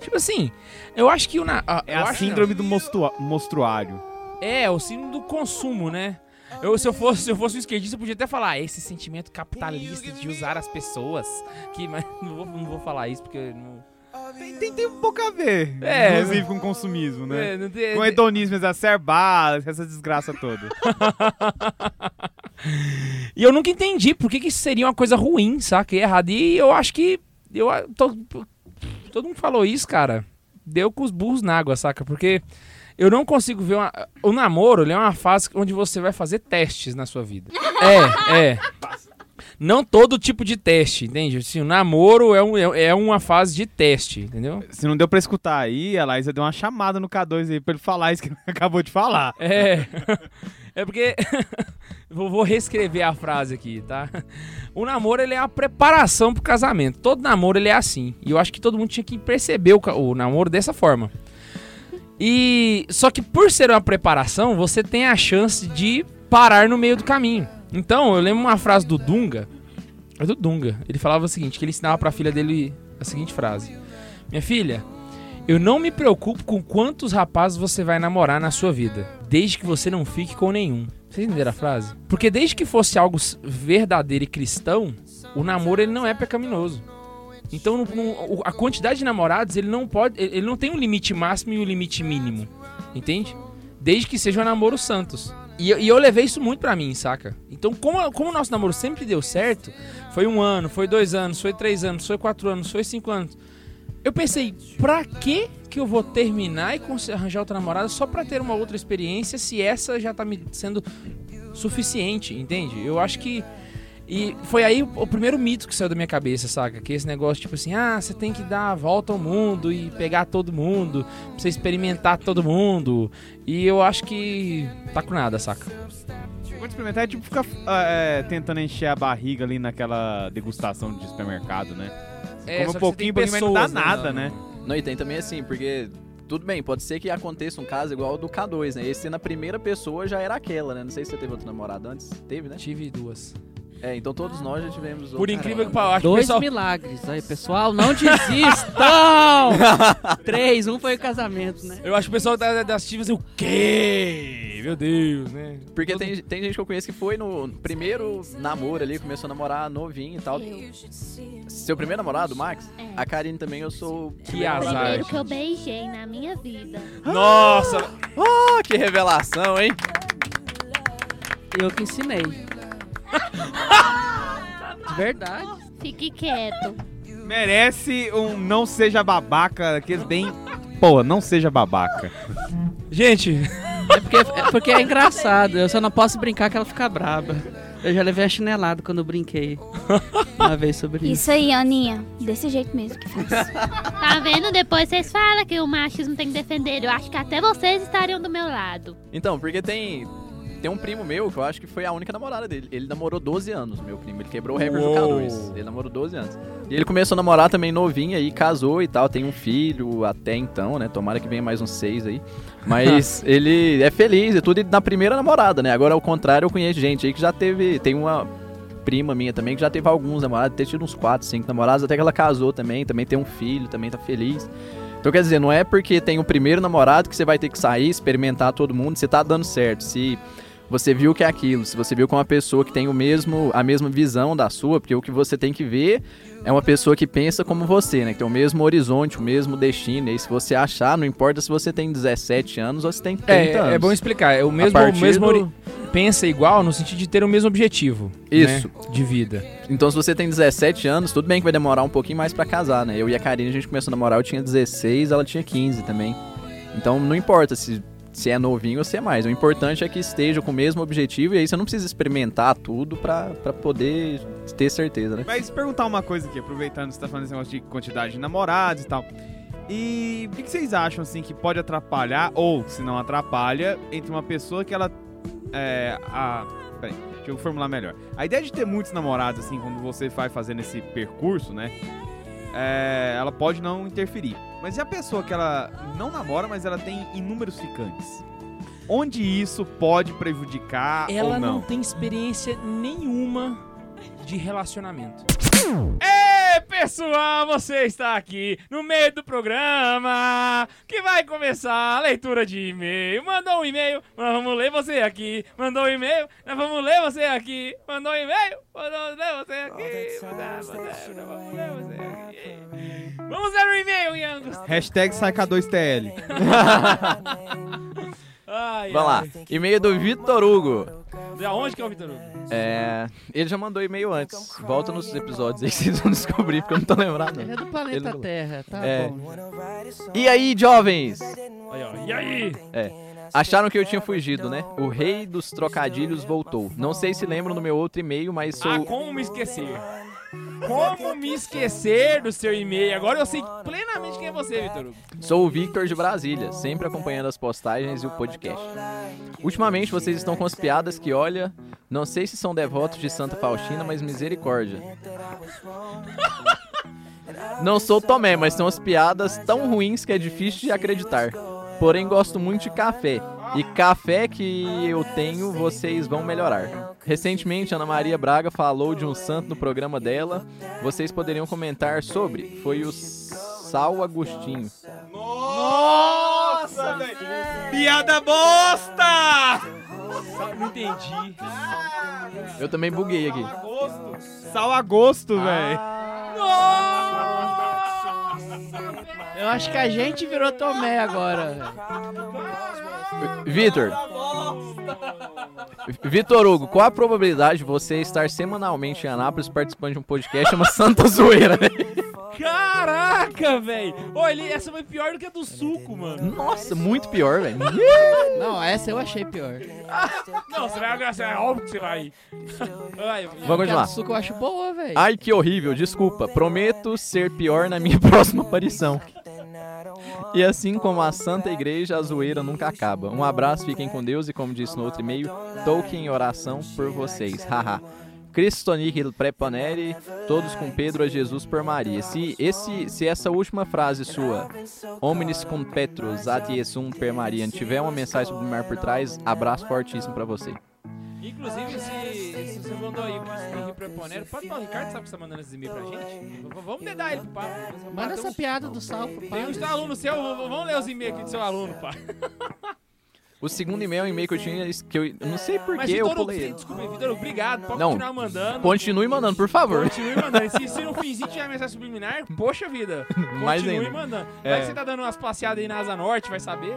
Tipo assim, eu acho que o. na- ah, É a acho não. síndrome do mostua- monstruário. É, o síndrome do consumo, né? Eu, se, eu fosse, se eu fosse um skatista, eu podia até falar "Ah, esse sentimento capitalista de usar as pessoas. Que, mas [laughs] não vou, não vou falar isso porque não. Tem, tem, tem um pouco a ver. É, inclusive com consumismo, né? É, tem- Com hedonismo exacerbado, essa desgraça toda. [laughs] E eu nunca entendi por que, que isso seria uma coisa ruim, saca? E errado. E eu acho que. Eu, a- to- todo mundo falou isso, cara. Deu com os burros na água, saca? Porque eu não consigo ver uma, o namoro, ele é uma fase onde você vai fazer testes na sua vida. [laughs] É, é. Não todo tipo de teste, entende? Assim, o namoro é, um, é é uma fase de teste, entendeu? Se não deu pra escutar aí, a Laísa deu uma chamada no K2 aí pra ele falar isso que ele [laughs] acabou de falar. É. [laughs] É porque. [laughs] vou, reescrever a frase aqui, tá? O namoro ele é a preparação pro casamento. Todo namoro ele é assim. E eu acho que todo mundo tinha que perceber o namoro dessa forma. E só que por ser uma preparação, você tem a chance de parar no meio do caminho. Então, eu lembro uma frase do Dunga. É do Dunga. Ele falava o seguinte, que ele ensinava pra filha dele a seguinte frase: Minha filha, eu não me preocupo com quantos rapazes você vai namorar na sua vida, desde que você não fique com nenhum. Vocês entenderam a frase? Porque desde que fosse algo verdadeiro e cristão, o namoro ele não é pecaminoso. Então a quantidade de namorados ele não pode, ele não tem um limite máximo e um limite mínimo, entende? Desde que sejam namoros santos. E, eu- e eu levei isso muito pra mim, saca? Então como o nosso namoro sempre deu certo, foi um ano, foi dois anos, foi três anos, foi quatro anos, foi cinco anos. Eu pensei, pra que que eu vou terminar e arranjar outra namorada só pra ter uma outra experiência se essa já tá me sendo suficiente, entende? Eu acho que. E foi aí o, o primeiro mito que saiu da minha cabeça, saca? Que esse negócio, tipo assim, ah, você tem que dar a volta ao mundo e pegar todo mundo, pra você experimentar todo mundo. E eu acho que tá com nada, saca? Quando experimentar é tipo ficar ah, é, tentando encher a barriga ali naquela degustação de supermercado, né? É, Come um pouquinho, pouquinho, mas não dá pessoas, né? nada, Não, né? Não, e tem também assim, porque tudo bem, pode ser que aconteça um caso igual ao do K2, né? Esse na primeira pessoa já era aquela, né? Não sei se você teve outro namorado antes. Teve, né? Tive duas. É, então todos nós já tivemos Por incrível que pareça, acho que o Dois pessoal. milagres. Aí, pessoal, não desistam! [laughs] Três, um foi o casamento, né? Eu acho que o pessoal da- das ativas assim, o quê? Meu Deus, né? Porque Todo- tem, tem gente que eu conheço que foi no primeiro namoro ali, começou a namorar novinho e tal. Seu primeiro namorado, Max? É. A Karine também, eu sou. Que O azar. primeiro gente. que eu beijei na minha vida. Nossa! Ah, que revelação, hein? Eu que ensinei. De verdade. Fique quieto. Merece um não seja babaca, aqueles bem. Pô, não seja babaca. Gente, É porque, é porque é engraçado. Eu só não posso brincar que ela fica braba. Eu já levei a chinelada quando eu brinquei. Uma vez sobre isso. Isso aí, Aninha. Desse jeito mesmo que faz. Tá vendo? Depois vocês falam que o machismo tem que defender. Eu acho que até vocês estariam do meu lado. Então, porque tem. Tem um primo meu que eu acho que foi a única namorada dele. Ele namorou 12 anos, meu primo. Ele quebrou o recorde do Uou. K2. Ele namorou 12 anos. E ele começou a namorar também novinho aí, casou e tal. Tem um filho até então, né? Tomara que venha mais uns seis aí. Mas [laughs] ele é feliz e tudo e na primeira namorada, né? Agora, ao contrário, eu conheço gente aí que já teve. Tem uma prima minha também que já teve alguns namorados, ter tido uns 4, 5 namorados, até que ela casou também, também tem um filho, também tá feliz. Então quer dizer, não é porque tem o primeiro namorado que você vai ter que sair, experimentar todo mundo, se tá dando certo. Se você viu que é aquilo, se você viu com uma pessoa que tem o mesmo, a mesma visão da sua, porque o que você tem que ver é uma pessoa que pensa como você, né? Que tem o mesmo horizonte, o mesmo destino. E aí, se você achar, não importa se você tem 17 anos ou se tem 30 É, anos. é bom explicar. É o mesmo, o mesmo do- pensa igual no sentido de ter o mesmo objetivo. Isso. né, de vida. Então, se você tem 17 anos, tudo bem que vai demorar um pouquinho mais pra casar, né? Eu e a Karine, a gente começou a namorar, eu tinha 16, ela tinha 15 também. Então, não importa se, se é novinho ou se é mais. O importante é que esteja com o mesmo objetivo e aí você não precisa experimentar tudo pra poder ter certeza, né? Mas perguntar uma coisa aqui, aproveitando que você tá falando esse negócio de quantidade de namorados e tal. E o que, que vocês acham, assim, que pode atrapalhar, ou se não atrapalha, entre uma pessoa que ela. É. A. Peraí, deixa eu formular melhor. A ideia de ter muitos namorados, assim, quando você vai fazendo esse percurso, né? é, ela pode não interferir. Mas e a pessoa que ela não namora, mas ela tem inúmeros ficantes? Onde isso pode prejudicar Ela ou não. não? tem experiência nenhuma de relacionamento. Ei, pessoal, você está aqui no meio do programa que vai começar a leitura de e-mail. Mandou um e-mail, nós vamos ler você aqui. Mandou um e-mail, nós vamos ler você aqui. Mandou um e-mail, vamos ler você aqui. Mandar, mandar, Vamos ler você aqui. Vamos ler o e-mail, Yangos. Hashtag sai K2TL. [laughs] Ai, Vamos lá. ai. E-mail do Vitor Hugo. De onde que é o Vitor Hugo? É, ele já mandou e-mail antes. Volta nos episódios aí que [laughs] vocês vão descobrir, porque eu não tô lembrado. Ele é do planeta Ele- Terra, tá É. bom. E aí, jovens? Aí, ó. E aí? Acharam que eu tinha fugido, né? O rei dos trocadilhos voltou. Não sei se lembram do meu outro e-mail, mas sou. Ah, como me esquecer? Como me esquecer do seu e-mail? Agora eu sei plenamente quem é você, Vitor. Sou o Victor de Brasília, sempre acompanhando as postagens e o podcast. Ultimamente vocês estão com as piadas que, olha, não sei se são devotos de Santa Faustina, mas misericórdia. [laughs] Não sou Tomé, mas são as piadas tão ruins que é difícil de acreditar. Porém, gosto muito de café. E café que eu tenho, vocês vão melhorar. Recentemente, Ana Maria Braga falou de um santo no programa dela. Vocês poderiam comentar sobre? Foi o Sal Agostinho. Nossa, velho! Piada bosta! Não entendi. Eu também buguei aqui. Sal a gosto, velho. Eu acho que a gente virou Tomé agora. Vitor. Vitor Hugo, qual a probabilidade de você estar semanalmente em Anápolis participando de um podcast chama [laughs] Santa Zoeira, né? Caraca, velho! Ele, essa foi pior do que a do suco, mano. Nossa, muito pior, velho. [laughs] Não, essa eu achei pior. [laughs] Não, você vai agradecer, é óbvio que você vai. Ai, Vamos Porque a continuar. do suco eu acho boa, velho. Ai, que horrível, desculpa. Prometo ser pior na minha próxima aparição. E assim como a Santa Igreja, a zoeira nunca acaba. Um abraço, fiquem com Deus e como disse no outro e-mail, Tolkien em oração por vocês. Haha. Cristo nihil preponere, todos com Pedro a Jesus por Maria. Se, esse, se essa última frase sua, Omnis cum Petrus ad Jesum per Maria, tiver uma mensagem subliminar por trás, abraço fortíssimo pra você. Inclusive, se, se você mandou aí o Cristo Henrique Preponero, pode falar, o Ricardo sabe que você tá mandando esses e-mails pra gente? Vamos dedar ele pro papo. Manda essa piada do sal pro Tem um pai. aluno seu, vamos ler os e-mails aqui do seu aluno, pá. O segundo e-mail é um e-mail que eu tinha, que eu, não sei por Mas, que eu pulei desculpa, Vitor obrigado. Pode Não. continuar mandando. Continue mandando, por favor. Continue mandando. E Se, se no finzinho tiver mensagem subliminar, poxa vida. [laughs] Mais Continue ainda. mandando. É. Vai que você tá dando umas passeadas aí na Asa Norte, vai saber.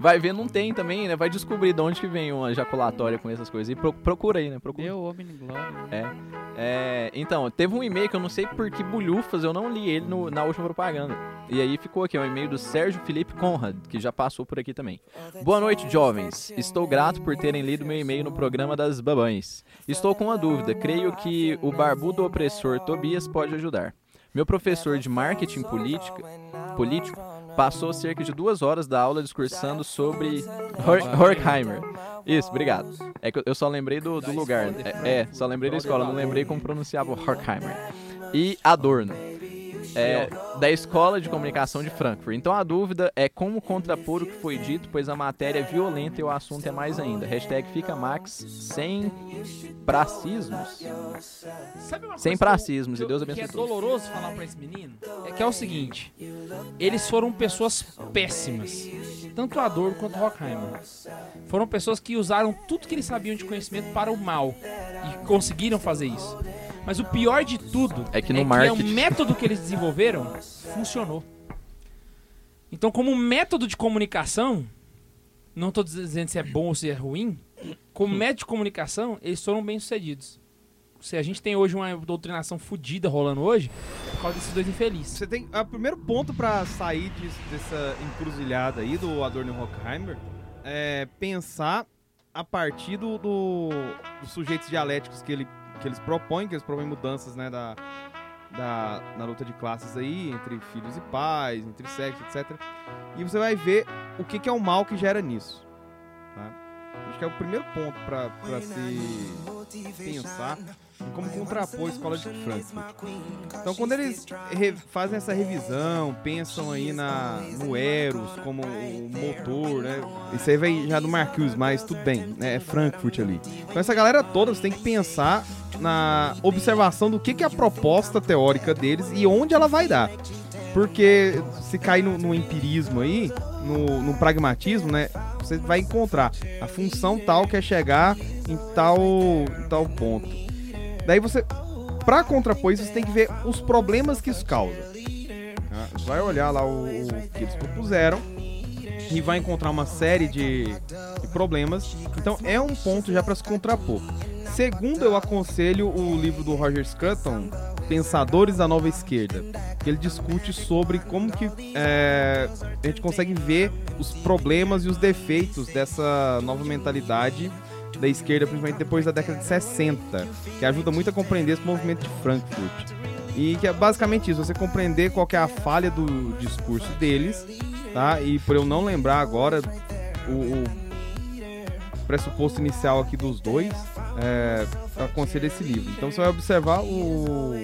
Vai ver, não tem também, né? Vai descobrir de onde que vem uma ejaculatória com essas coisas. E pro- procura aí, né? Procura. Deu homem em glória. É, então, teve um e-mail que eu não sei por que bulhufas, eu não li ele no- na última propaganda. E aí ficou aqui, é um e-mail do Sérgio Felipe Conrad, que já passou por aqui também. Boa noite, jovens. Estou grato por terem lido meu e-mail no programa das babães. Estou com uma dúvida, creio que o barbudo opressor Tobias pode ajudar. Meu professor de marketing política, político passou cerca de duas horas da aula discursando sobre Hor Horkheimer. Isso, obrigado. É que eu- eu só lembrei do, do lugar. É, é, só lembrei da escola, não lembrei como pronunciava o Horkheimer. E Adorno. É, da Escola de Comunicação de Frankfurt. Então a dúvida é como contrapor o que foi dito, pois a matéria é violenta e o assunto é mais ainda. Hashtag fica Max sem pracismos. Sem pracismos, que, e Deus que abençoe é todos. doloroso falar pra esse menino? É que é o seguinte: eles foram pessoas péssimas. Tanto o Adorno quanto o Rockheimer. Foram pessoas que usaram tudo que eles sabiam de conhecimento para o mal. E conseguiram fazer isso. Mas o pior de tudo É que no o marketing- método que eles desenvolveram funcionou. Então, como método de comunicação, não tô dizendo se é bom ou se é ruim, como método de comunicação, eles foram bem sucedidos. Se a gente tem hoje uma doutrinação fodida rolando hoje, é por causa desses dois infelizes. Você tem. O primeiro ponto pra sair disso- dessa encruzilhada aí do Adorno e Horkheimer é pensar a partir do, do- dos sujeitos dialéticos que, ele, que eles propõem, que eles propõem mudanças né, da, da, na luta de classes aí, entre filhos e pais, entre sexo, etc. E você vai ver o que, que é o mal que gera nisso. tá? Acho que é o primeiro ponto pra se pensar como contrapor a escola de Frankfurt. Então, quando eles fazem essa revisão, pensam aí na, no Eros como o motor, né? Isso aí vai já do Marcuse, mas tudo bem, né? É Frankfurt ali. Então, essa galera toda, você tem que pensar na observação do que, que é a proposta teórica deles e onde ela vai dar. Porque se cair no, no empirismo aí, no, no pragmatismo, né? Você vai encontrar a função tal que é chegar em tal, em tal ponto. Daí você, pra contrapor isso, você tem que ver os problemas que isso causa. Você vai olhar lá o, o que eles propuseram e vai encontrar uma série de, de problemas. Então é um ponto já pra se contrapor. Segundo, eu aconselho o livro do Roger Scruton, Pensadores da Nova Esquerda, que ele discute sobre como que é, a gente consegue ver os problemas e os defeitos dessa nova mentalidade da esquerda, principalmente depois da década de 60, que ajuda muito a compreender esse movimento de Frankfurt. E que é basicamente isso, você compreender qual é a falha do discurso deles, tá? E por eu não lembrar agora o, o pressuposto inicial aqui dos dois, é, aconselho esse livro. Então você vai observar o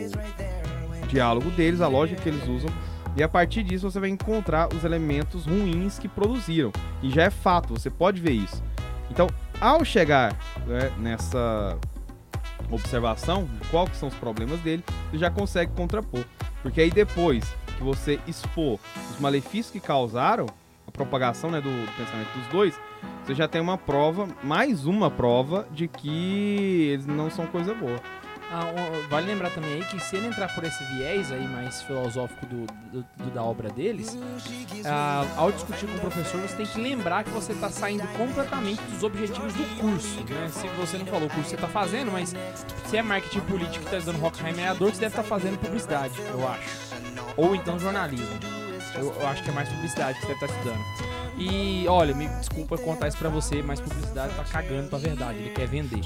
diálogo deles, a lógica que eles usam, e a partir disso você vai encontrar os elementos ruins que produziram. E já é fato, você pode ver isso. Então, ao chegar né, nessa observação de qual que são os problemas dele, você já consegue contrapor. Porque aí depois que você expor os malefícios que causaram a propagação né, do pensamento dos dois, você já tem uma prova, mais uma prova de que eles não são coisa boa. Ah, vale lembrar também aí que se ele entrar por esse viés aí mais filosófico do, do- do- da obra deles, ah, ao discutir com o professor, você tem que lembrar que você está saindo completamente dos objetivos do curso. Né? Se você não falou o curso que você está fazendo, mas se é marketing político que está estudando Rockheimer é a dor, você deve estar fazendo publicidade, eu acho. Ou então jornalismo. Eu, eu acho que é mais publicidade que você deve estar estudando. E olha, me desculpa contar isso pra você, mas publicidade tá cagando pra verdade. Ele quer vender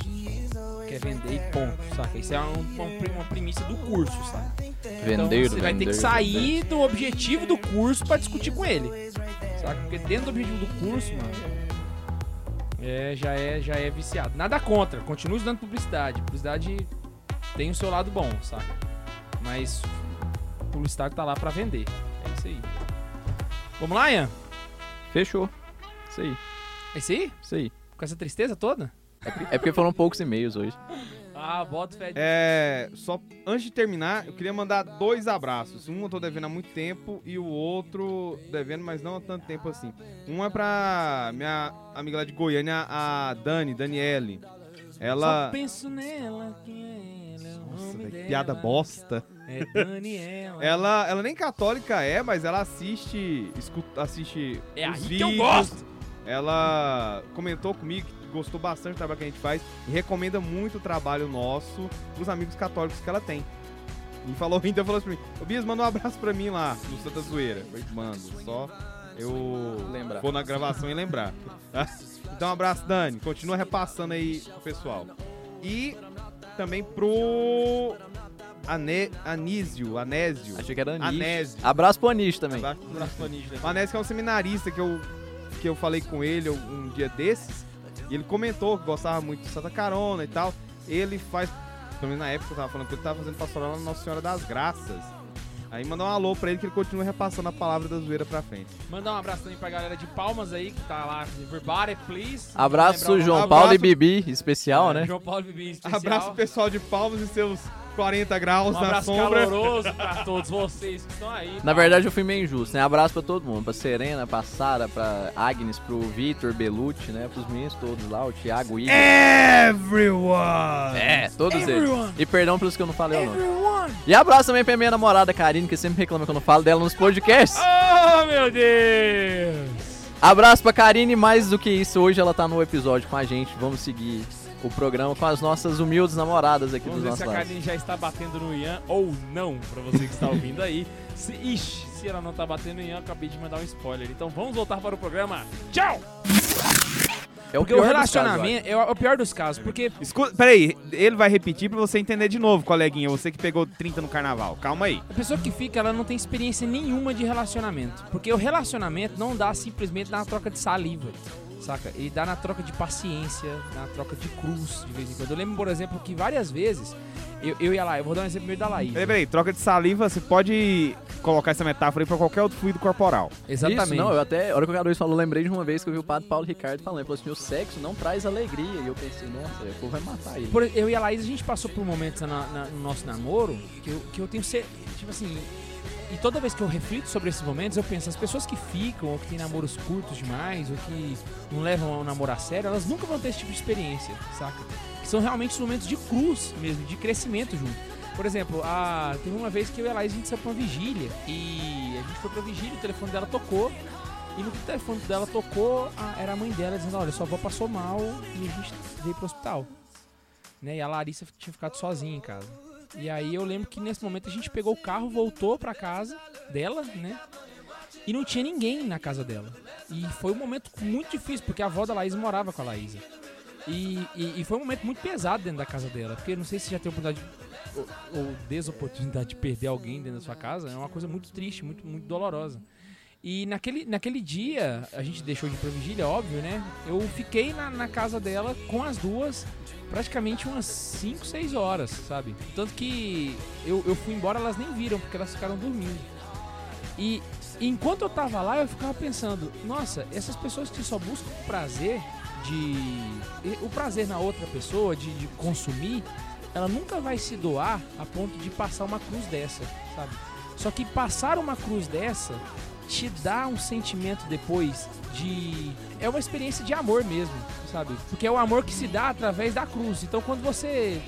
quer vender e ponto, saca? Isso é um- uma, premissa do curso, saca? Vendeiro, então você vai ter que sair do objetivo do curso pra discutir com ele, saca? Porque dentro do objetivo do curso, mano, é, já, é, já é viciado. Nada contra, continue estudando publicidade. Publicidade tem o seu lado bom, saca? Mas o publicitário tá lá pra vender. É isso aí. Vamos lá, Ian? Fechou. Isso aí, É isso aí? isso aí. Com essa tristeza toda? É porque foram poucos e-mails hoje. Ah, bota fé. É, só antes de terminar, eu queria mandar dois abraços. Um eu tô devendo há muito tempo e o outro devendo, mas não há tanto tempo assim. Um é pra minha amiga lá de Goiânia, a Dani, Daniele. Só Ela. penso nela, quem é ela? o Nossa, dela piada bosta. É Daniela. [laughs] Ela, ela nem católica é, mas ela assiste, escuta, assiste É os aí que vídeos. eu gosto. Ela comentou comigo que gostou bastante do trabalho que a gente faz e recomenda muito o trabalho nosso pros amigos católicos que ela tem. E falou, [laughs] então falou assim pra mim, ô Bias, manda um abraço pra mim lá, no Santa Zoeira. Eu mando, só eu Lembrar. vou na gravação e lembrar. tá? [laughs] Então um abraço, Dani. Continua repassando aí pro pessoal. E também pro Ane, Anísio, Anésio. Achei que era Anish. Anésio. Abraço pro Anish também. Abraço pro O Anésio que é um seminarista que eu, que eu falei com ele um dia desses. E ele comentou que gostava muito de Santa Carona e tal. Ele faz, pelo menos na época eu tava falando que ele tava fazendo pastoral na Nossa Senhora das Graças. Aí mandar um alô pra ele que ele continua repassando a palavra da zoeira pra frente. Mandar um abraço também pra galera de Palmas aí, que tá lá. Everybody, please. Abraço João. Paulo e Abraço. Bibi, especial, É, né? João Paulo Bibi, especial. Abraço pessoal de Palmas e seus 40 graus Um na abraço sombra. caloroso pra todos vocês que estão aí. Na verdade eu fui meio injusto, né? Abraço pra todo mundo, pra Serena, pra Sara, pra Agnes, pro Vitor, Belucci, né? Pros meninos todos lá, o Thiago, o Igor. Everyone! É, todos Everyone. eles. E perdão pelos que eu não falei o nome. Everyone. E abraço também pra minha namorada Karine, que sempre reclama quando eu falo dela nos podcasts. [laughs] Oh, meu Deus! Abraço pra Karine, mais do que isso, hoje ela tá no episódio com a gente. Vamos seguir o programa com as nossas humildes namoradas aqui Vamos dos ver se nossos a. Karine já está batendo no Ian ou não, pra você que está ouvindo aí. Se, ixi, se ela não tá batendo no Ian, eu acabei de mandar um spoiler. Então vamos voltar para o programa. Tchau! É o Porque o casos, relacionamento é o pior dos casos, porque Escuta, peraí, ele vai repetir pra você entender de novo, coleguinha. Você que pegou 30 no carnaval. Calma aí. a pessoa que fica, ela não tem experiência nenhuma de relacionamento. Porque o relacionamento não dá simplesmente na troca de saliva, saca? Ele dá na troca de paciência, na troca de cruz, de vez em quando. Eu lembro, por exemplo, que várias vezes, eu, eu e a Laís, eu vou dar um exemplo primeiro da Laís. Peraí, peraí, troca de saliva, você pode colocar essa metáfora aí pra qualquer outro fluido corporal. Exatamente. Isso, não, eu até, a hora que o K2 falou, lembrei de uma vez que eu vi o padre Paulo Ricardo falando, ele falou assim, o sexo não traz alegria. E eu pensei, nossa, o povo vai matar ele. Por- eu e a Laís, a gente passou por momentos na- na- no nosso namoro que eu, que eu tenho ser. Tipo assim. E toda vez que eu reflito sobre esses momentos, eu penso, as pessoas que ficam, ou que têm namoros curtos demais, ou que não levam o namoro a sério, elas nunca vão ter esse tipo de experiência, saca? Que são realmente os momentos de cruz mesmo, de crescimento junto. Por exemplo, a, teve uma vez que eu e a Laís, a gente saiu pra uma vigília, e a gente foi pra vigília, o telefone dela tocou, e no telefone dela tocou, a- era a mãe dela dizendo, olha, sua avó passou mal e a gente veio pro hospital né? E a Larissa tinha ficado sozinha em casa. E aí eu lembro que nesse momento a gente pegou o carro, voltou pra casa dela, né? E não tinha ninguém na casa dela. E foi um momento muito difícil, porque a avó da Laís morava com a Laísa. E, e, e foi um momento muito pesado dentro da casa dela, porque não sei se já teve oportunidade ou, ou desoportunidade de perder alguém dentro da sua casa, é uma coisa muito triste, muito, muito dolorosa. E naquele, naquele dia, a gente deixou de ir pra vigília, óbvio, né? Eu fiquei na, na casa dela com as duas praticamente umas 5, 6 horas, sabe? Tanto que eu, eu fui embora, elas nem viram, porque elas ficaram dormindo. E enquanto eu tava lá, eu ficava pensando, nossa, essas pessoas que só buscam prazer de. o prazer na outra pessoa, de, de consumir, ela nunca vai se doar a ponto de passar uma cruz dessa, sabe? Só que passar uma cruz dessa te dá um sentimento depois de. É uma experiência de amor mesmo, sabe? Porque é o amor que se dá através da cruz. Então quando você.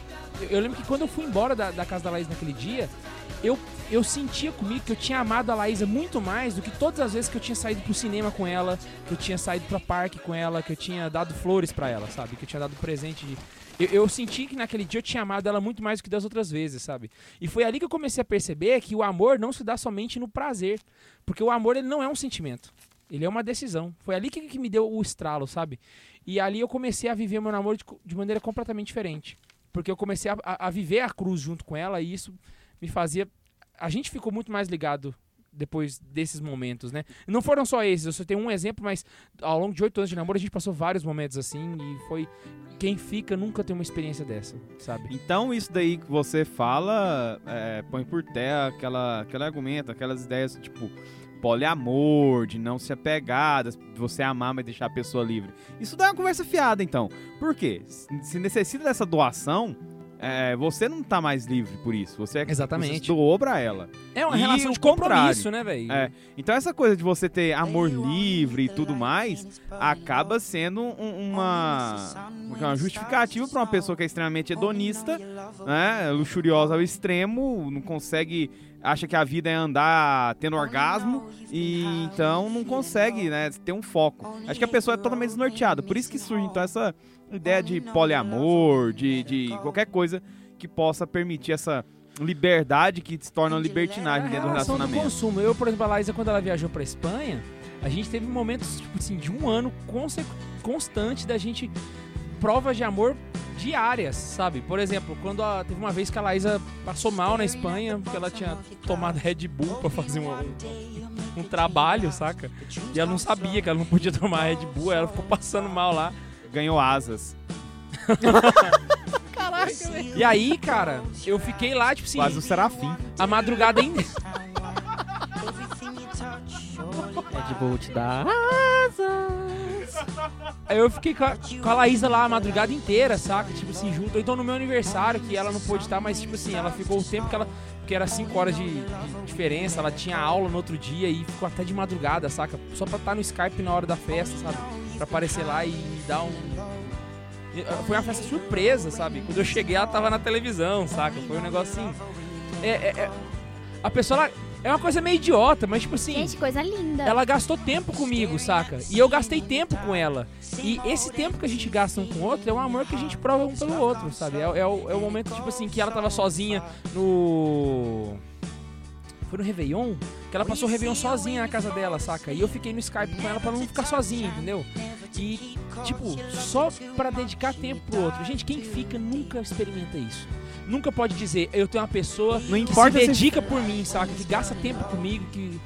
Eu, lembro que quando eu fui embora da, da casa da Laís naquele dia, eu, eu sentia comigo que eu tinha amado a Laísa muito mais do que todas as vezes que eu tinha saído pro cinema com ela, que eu tinha saído pra parque com ela, que eu tinha dado flores pra ela, sabe? Que eu tinha dado presente de. Eu, eu senti que naquele dia eu tinha amado ela muito mais do que das outras vezes, sabe? E foi ali que eu comecei a perceber que o amor não se dá somente no prazer. Porque o amor ele não é um sentimento. Ele é uma decisão. Foi ali que, que me deu o estralo, sabe? E ali eu comecei a viver meu namoro de, de maneira completamente diferente. Porque eu comecei a, a- a viver a cruz junto com ela e isso me fazia. A gente ficou muito mais ligado depois desses momentos, né? Não foram só esses, eu só tenho um exemplo, mas ao longo de oito anos de namoro a gente passou vários momentos assim e foi. Quem fica nunca tem uma experiência dessa, sabe? Então isso daí que você fala é, põe por terra aquela, aquele argumento, aquelas ideias tipo poliamor, de não se apegar, de você amar, mas deixar a pessoa livre. Isso é uma conversa fiada, então. Por quê? Se necessita dessa doação, é, você não tá mais livre por isso. Você, é- Exatamente. você doou pra ela. É uma E relação de compromisso, né, velho? É, então essa coisa de você ter amor livre e tudo mais acaba sendo um- uma, uma justificativa para uma pessoa que é extremamente hedonista, né, luxuriosa ao extremo, não consegue, acha que a vida é andar tendo orgasmo e então não consegue, né, ter um foco. Acho que a pessoa é totalmente desnorteada, por isso que surge então essa ideia de poliamor, de, de qualquer coisa que possa permitir essa liberdade que se torna uma libertinagem É dentro do relação do relacionamento. consumo. Eu, por exemplo, a Laísa, quando ela viajou pra Espanha, a gente teve momentos, tipo assim, de um ano constante da gente provas de amor diárias, sabe? Por exemplo, quando a- teve uma vez que a Laísa passou mal na Espanha, porque ela tinha tomado Red Bull pra fazer um, um, um trabalho, saca? E ela não sabia que ela não podia tomar Red Bull, ela ficou passando mal lá. Ganhou asas. [laughs] E aí, cara, eu fiquei lá, tipo assim, Quase o serafim. a madrugada inteira. Red Bull te dá asas. Aí eu fiquei com a, com a Laísa lá a madrugada inteira, saca? Tipo assim, junto. Então no meu aniversário, que ela não pôde estar, mas tipo assim, ela ficou o tempo que ela. Porque era 5 horas de, de diferença, ela tinha aula no outro dia e ficou até de madrugada, saca? Só pra estar no Skype na hora da festa, sabe? Pra aparecer lá e me dar um. Foi uma festa surpresa, sabe? Quando eu cheguei, ela tava na televisão, saca? Foi um negócio assim. É, é- é- a pessoa, ela, é uma coisa meio idiota, mas tipo assim. Gente, coisa linda. Ela gastou tempo comigo, saca? E eu gastei tempo com ela. E esse tempo que a gente gasta um com o outro é um amor que a gente prova um pelo outro, sabe? É, é o, é o momento, tipo assim, que ela tava sozinha no. Foi no Réveillon? Que ela passou o Réveillon sozinha na casa dela, saca? E eu fiquei no Skype com ela pra não ficar sozinha, entendeu? E, tipo, só pra dedicar tempo pro outro. Gente, quem fica nunca experimenta isso. Nunca pode dizer, eu tenho uma pessoa Não que importa se se- dedica por mim, saca? Que gasta tempo comigo, que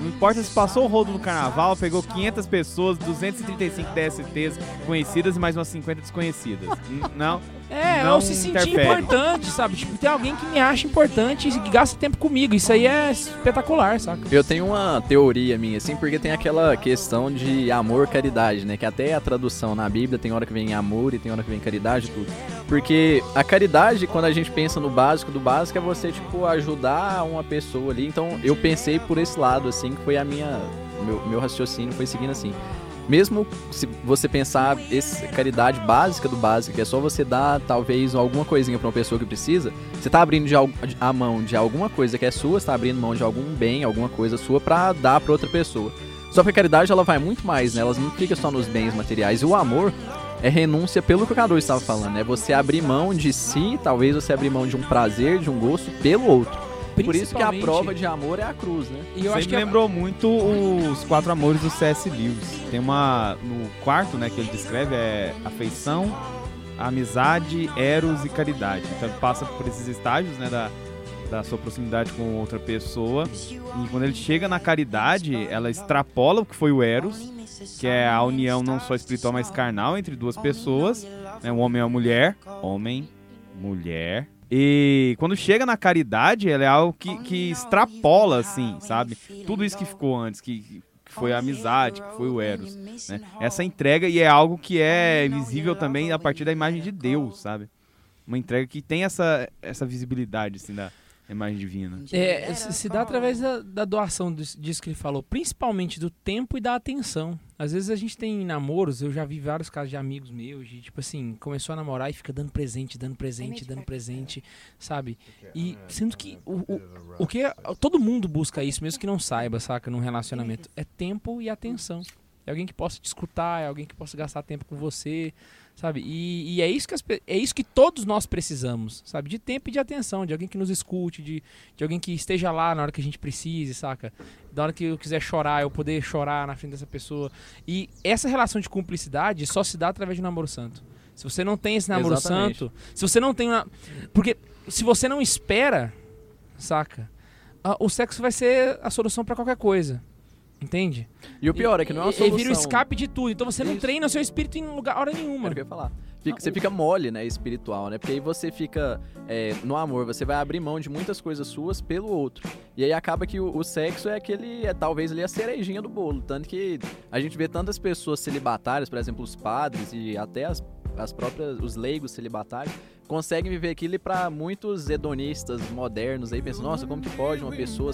Não importa se passou o rodo no carnaval, pegou 500 pessoas, 235 DSTs conhecidas e mais umas 50 desconhecidas. Não. É, não eu se sentir interfere. importante, sabe? Tipo, tem alguém que me acha importante e que gasta tempo comigo. Isso aí é espetacular, saca? Eu tenho uma teoria minha, assim, porque tem aquela questão de amor, caridade, né? Que até a tradução na Bíblia tem hora que vem amor e tem hora que vem caridade e tudo. Porque a caridade, quando a gente pensa no básico do básico, é você, tipo, ajudar uma pessoa ali. Então eu pensei por esse lado, assim, que foi a minha. Meu, meu raciocínio foi seguindo assim. Mesmo se você pensar esse caridade básica do básico, que é só você dar talvez alguma coisinha pra uma pessoa que precisa, você tá abrindo de a mão de alguma coisa que é sua, você tá abrindo mão de algum bem, alguma coisa sua pra dar pra outra pessoa. Só que a caridade ela vai muito mais, né? Ela não fica só nos bens materiais. E o amor é renúncia pelo que o Cadu estava falando, é você abrir mão de si, talvez você abrir mão de um prazer, de um gosto pelo outro. Por isso que a prova de amor é a cruz, né? E eu acho que me é- lembrou muito os quatro amores do C.S. Lewis. Tem uma. No quarto, né, que ele descreve é afeição, amizade, eros e caridade. Então ele passa por esses estágios, né, da, da sua proximidade com outra pessoa. E quando ele chega na caridade, ela extrapola o que foi o eros, que é a união não só espiritual, mas carnal entre duas pessoas, né, um homem e uma mulher. Homem, mulher. E quando chega na caridade, ela é algo que, que extrapola, assim, sabe? Tudo isso que ficou antes, que, que foi a amizade, que foi o Eros. Né? Essa entrega, e é algo que é visível também a partir da imagem de Deus, sabe? Uma entrega que tem essa, essa visibilidade, assim, da imagem divina. É, se dá através da, da doação disso disso que ele falou, principalmente do tempo e da atenção. Às vezes a gente tem namoros, eu já vi vários casos de amigos meus, de tipo assim, começou a namorar e fica dando presente, dando presente, dando presente, sabe? E sendo que o, o, o que é- todo mundo busca isso, mesmo que não saiba, saca, num relacionamento, é tempo e atenção. É alguém que possa te escutar, é alguém que possa gastar tempo com você, sabe? E, e é, isso que as é isso que todos nós precisamos, sabe? De tempo e de atenção, de alguém que nos escute, de, de alguém que esteja lá na hora que a gente precise, saca? Da hora que eu quiser chorar, eu poder chorar na frente dessa pessoa. E essa relação de cumplicidade só se dá através de um namoro santo. Se você não tem esse namoro Exatamente. santo, se você não tem uma... Porque se você não espera, saca? Ah, o sexo vai ser a solução pra qualquer coisa. Entende? E o pior é que não é uma Ele solução. vira o escape de tudo. Então você não Isso. treina seu espírito em lugar, hora nenhuma. Era o que eu ia falar. Fica- você fica mole, né, espiritual, né? Porque aí você fica é, no amor, você vai abrir mão de muitas coisas suas pelo outro. E aí acaba que o, o sexo é aquele, é talvez ali a cerejinha do bolo. Tanto que a gente vê tantas pessoas celibatárias, por exemplo, os padres e até as, as próprias, os leigos celibatários, conseguem viver aquilo e pra muitos hedonistas modernos aí pensam, nossa, como que pode uma pessoa...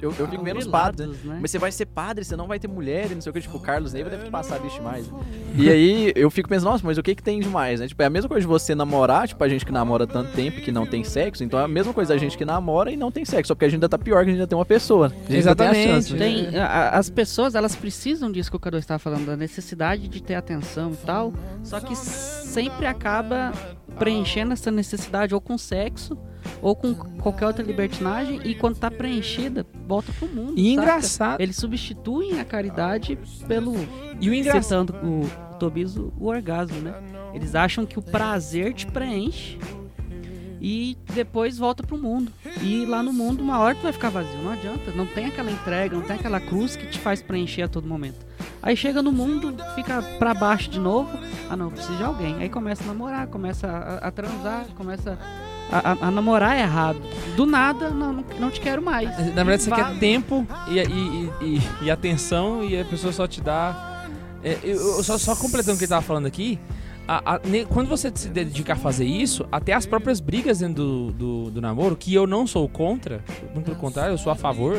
Eu, eu fico vendo os padres, né? Né? Mas você vai ser padre, você não vai ter mulher e não sei o que. Tipo, o Carlos Neiva deve ter passado isso demais. né? [laughs] E aí eu fico pensando, nossa, mas o que que tem demais, né? Tipo, é a mesma coisa de você namorar, tipo, a gente que namora tanto tempo e que não tem sexo. Então é a mesma coisa da gente que namora e não tem sexo. Só porque a gente ainda tá pior que a gente ainda tem uma pessoa. A gente ainda tem a Exatamente. chance, né? Tem, a- as pessoas, elas precisam disso que o Cadu estava falando, da necessidade de ter atenção e tal, só que sempre acaba preenchendo essa necessidade ou com sexo ou com qualquer outra libertinagem e quando tá preenchida, volta pro mundo. E saca? engraçado. Eles substituem a caridade pelo E o engraçado. o, o Tobias, o, o orgasmo, né? Eles acham que o prazer te preenche e depois volta pro mundo. E lá no mundo, uma hora tu vai ficar vazio, não adianta. Não tem aquela entrega, não tem aquela cruz que te faz preencher a todo momento. Aí chega no mundo, fica pra baixo de novo. Ah não, eu preciso de alguém. Aí começa a namorar, começa a, a transar, começa a, a- a namorar errado. Do nada, não, não, te quero mais. Na verdade, você quer tempo e, e, e, e- e atenção e a pessoa só te dá. É, eu, eu- só, só completando o que ele tava falando aqui, a- a- quando você se dedicar a fazer isso, até as próprias brigas dentro do, do, do namoro, que eu não sou contra, muito pelo contrário, eu sou a favor,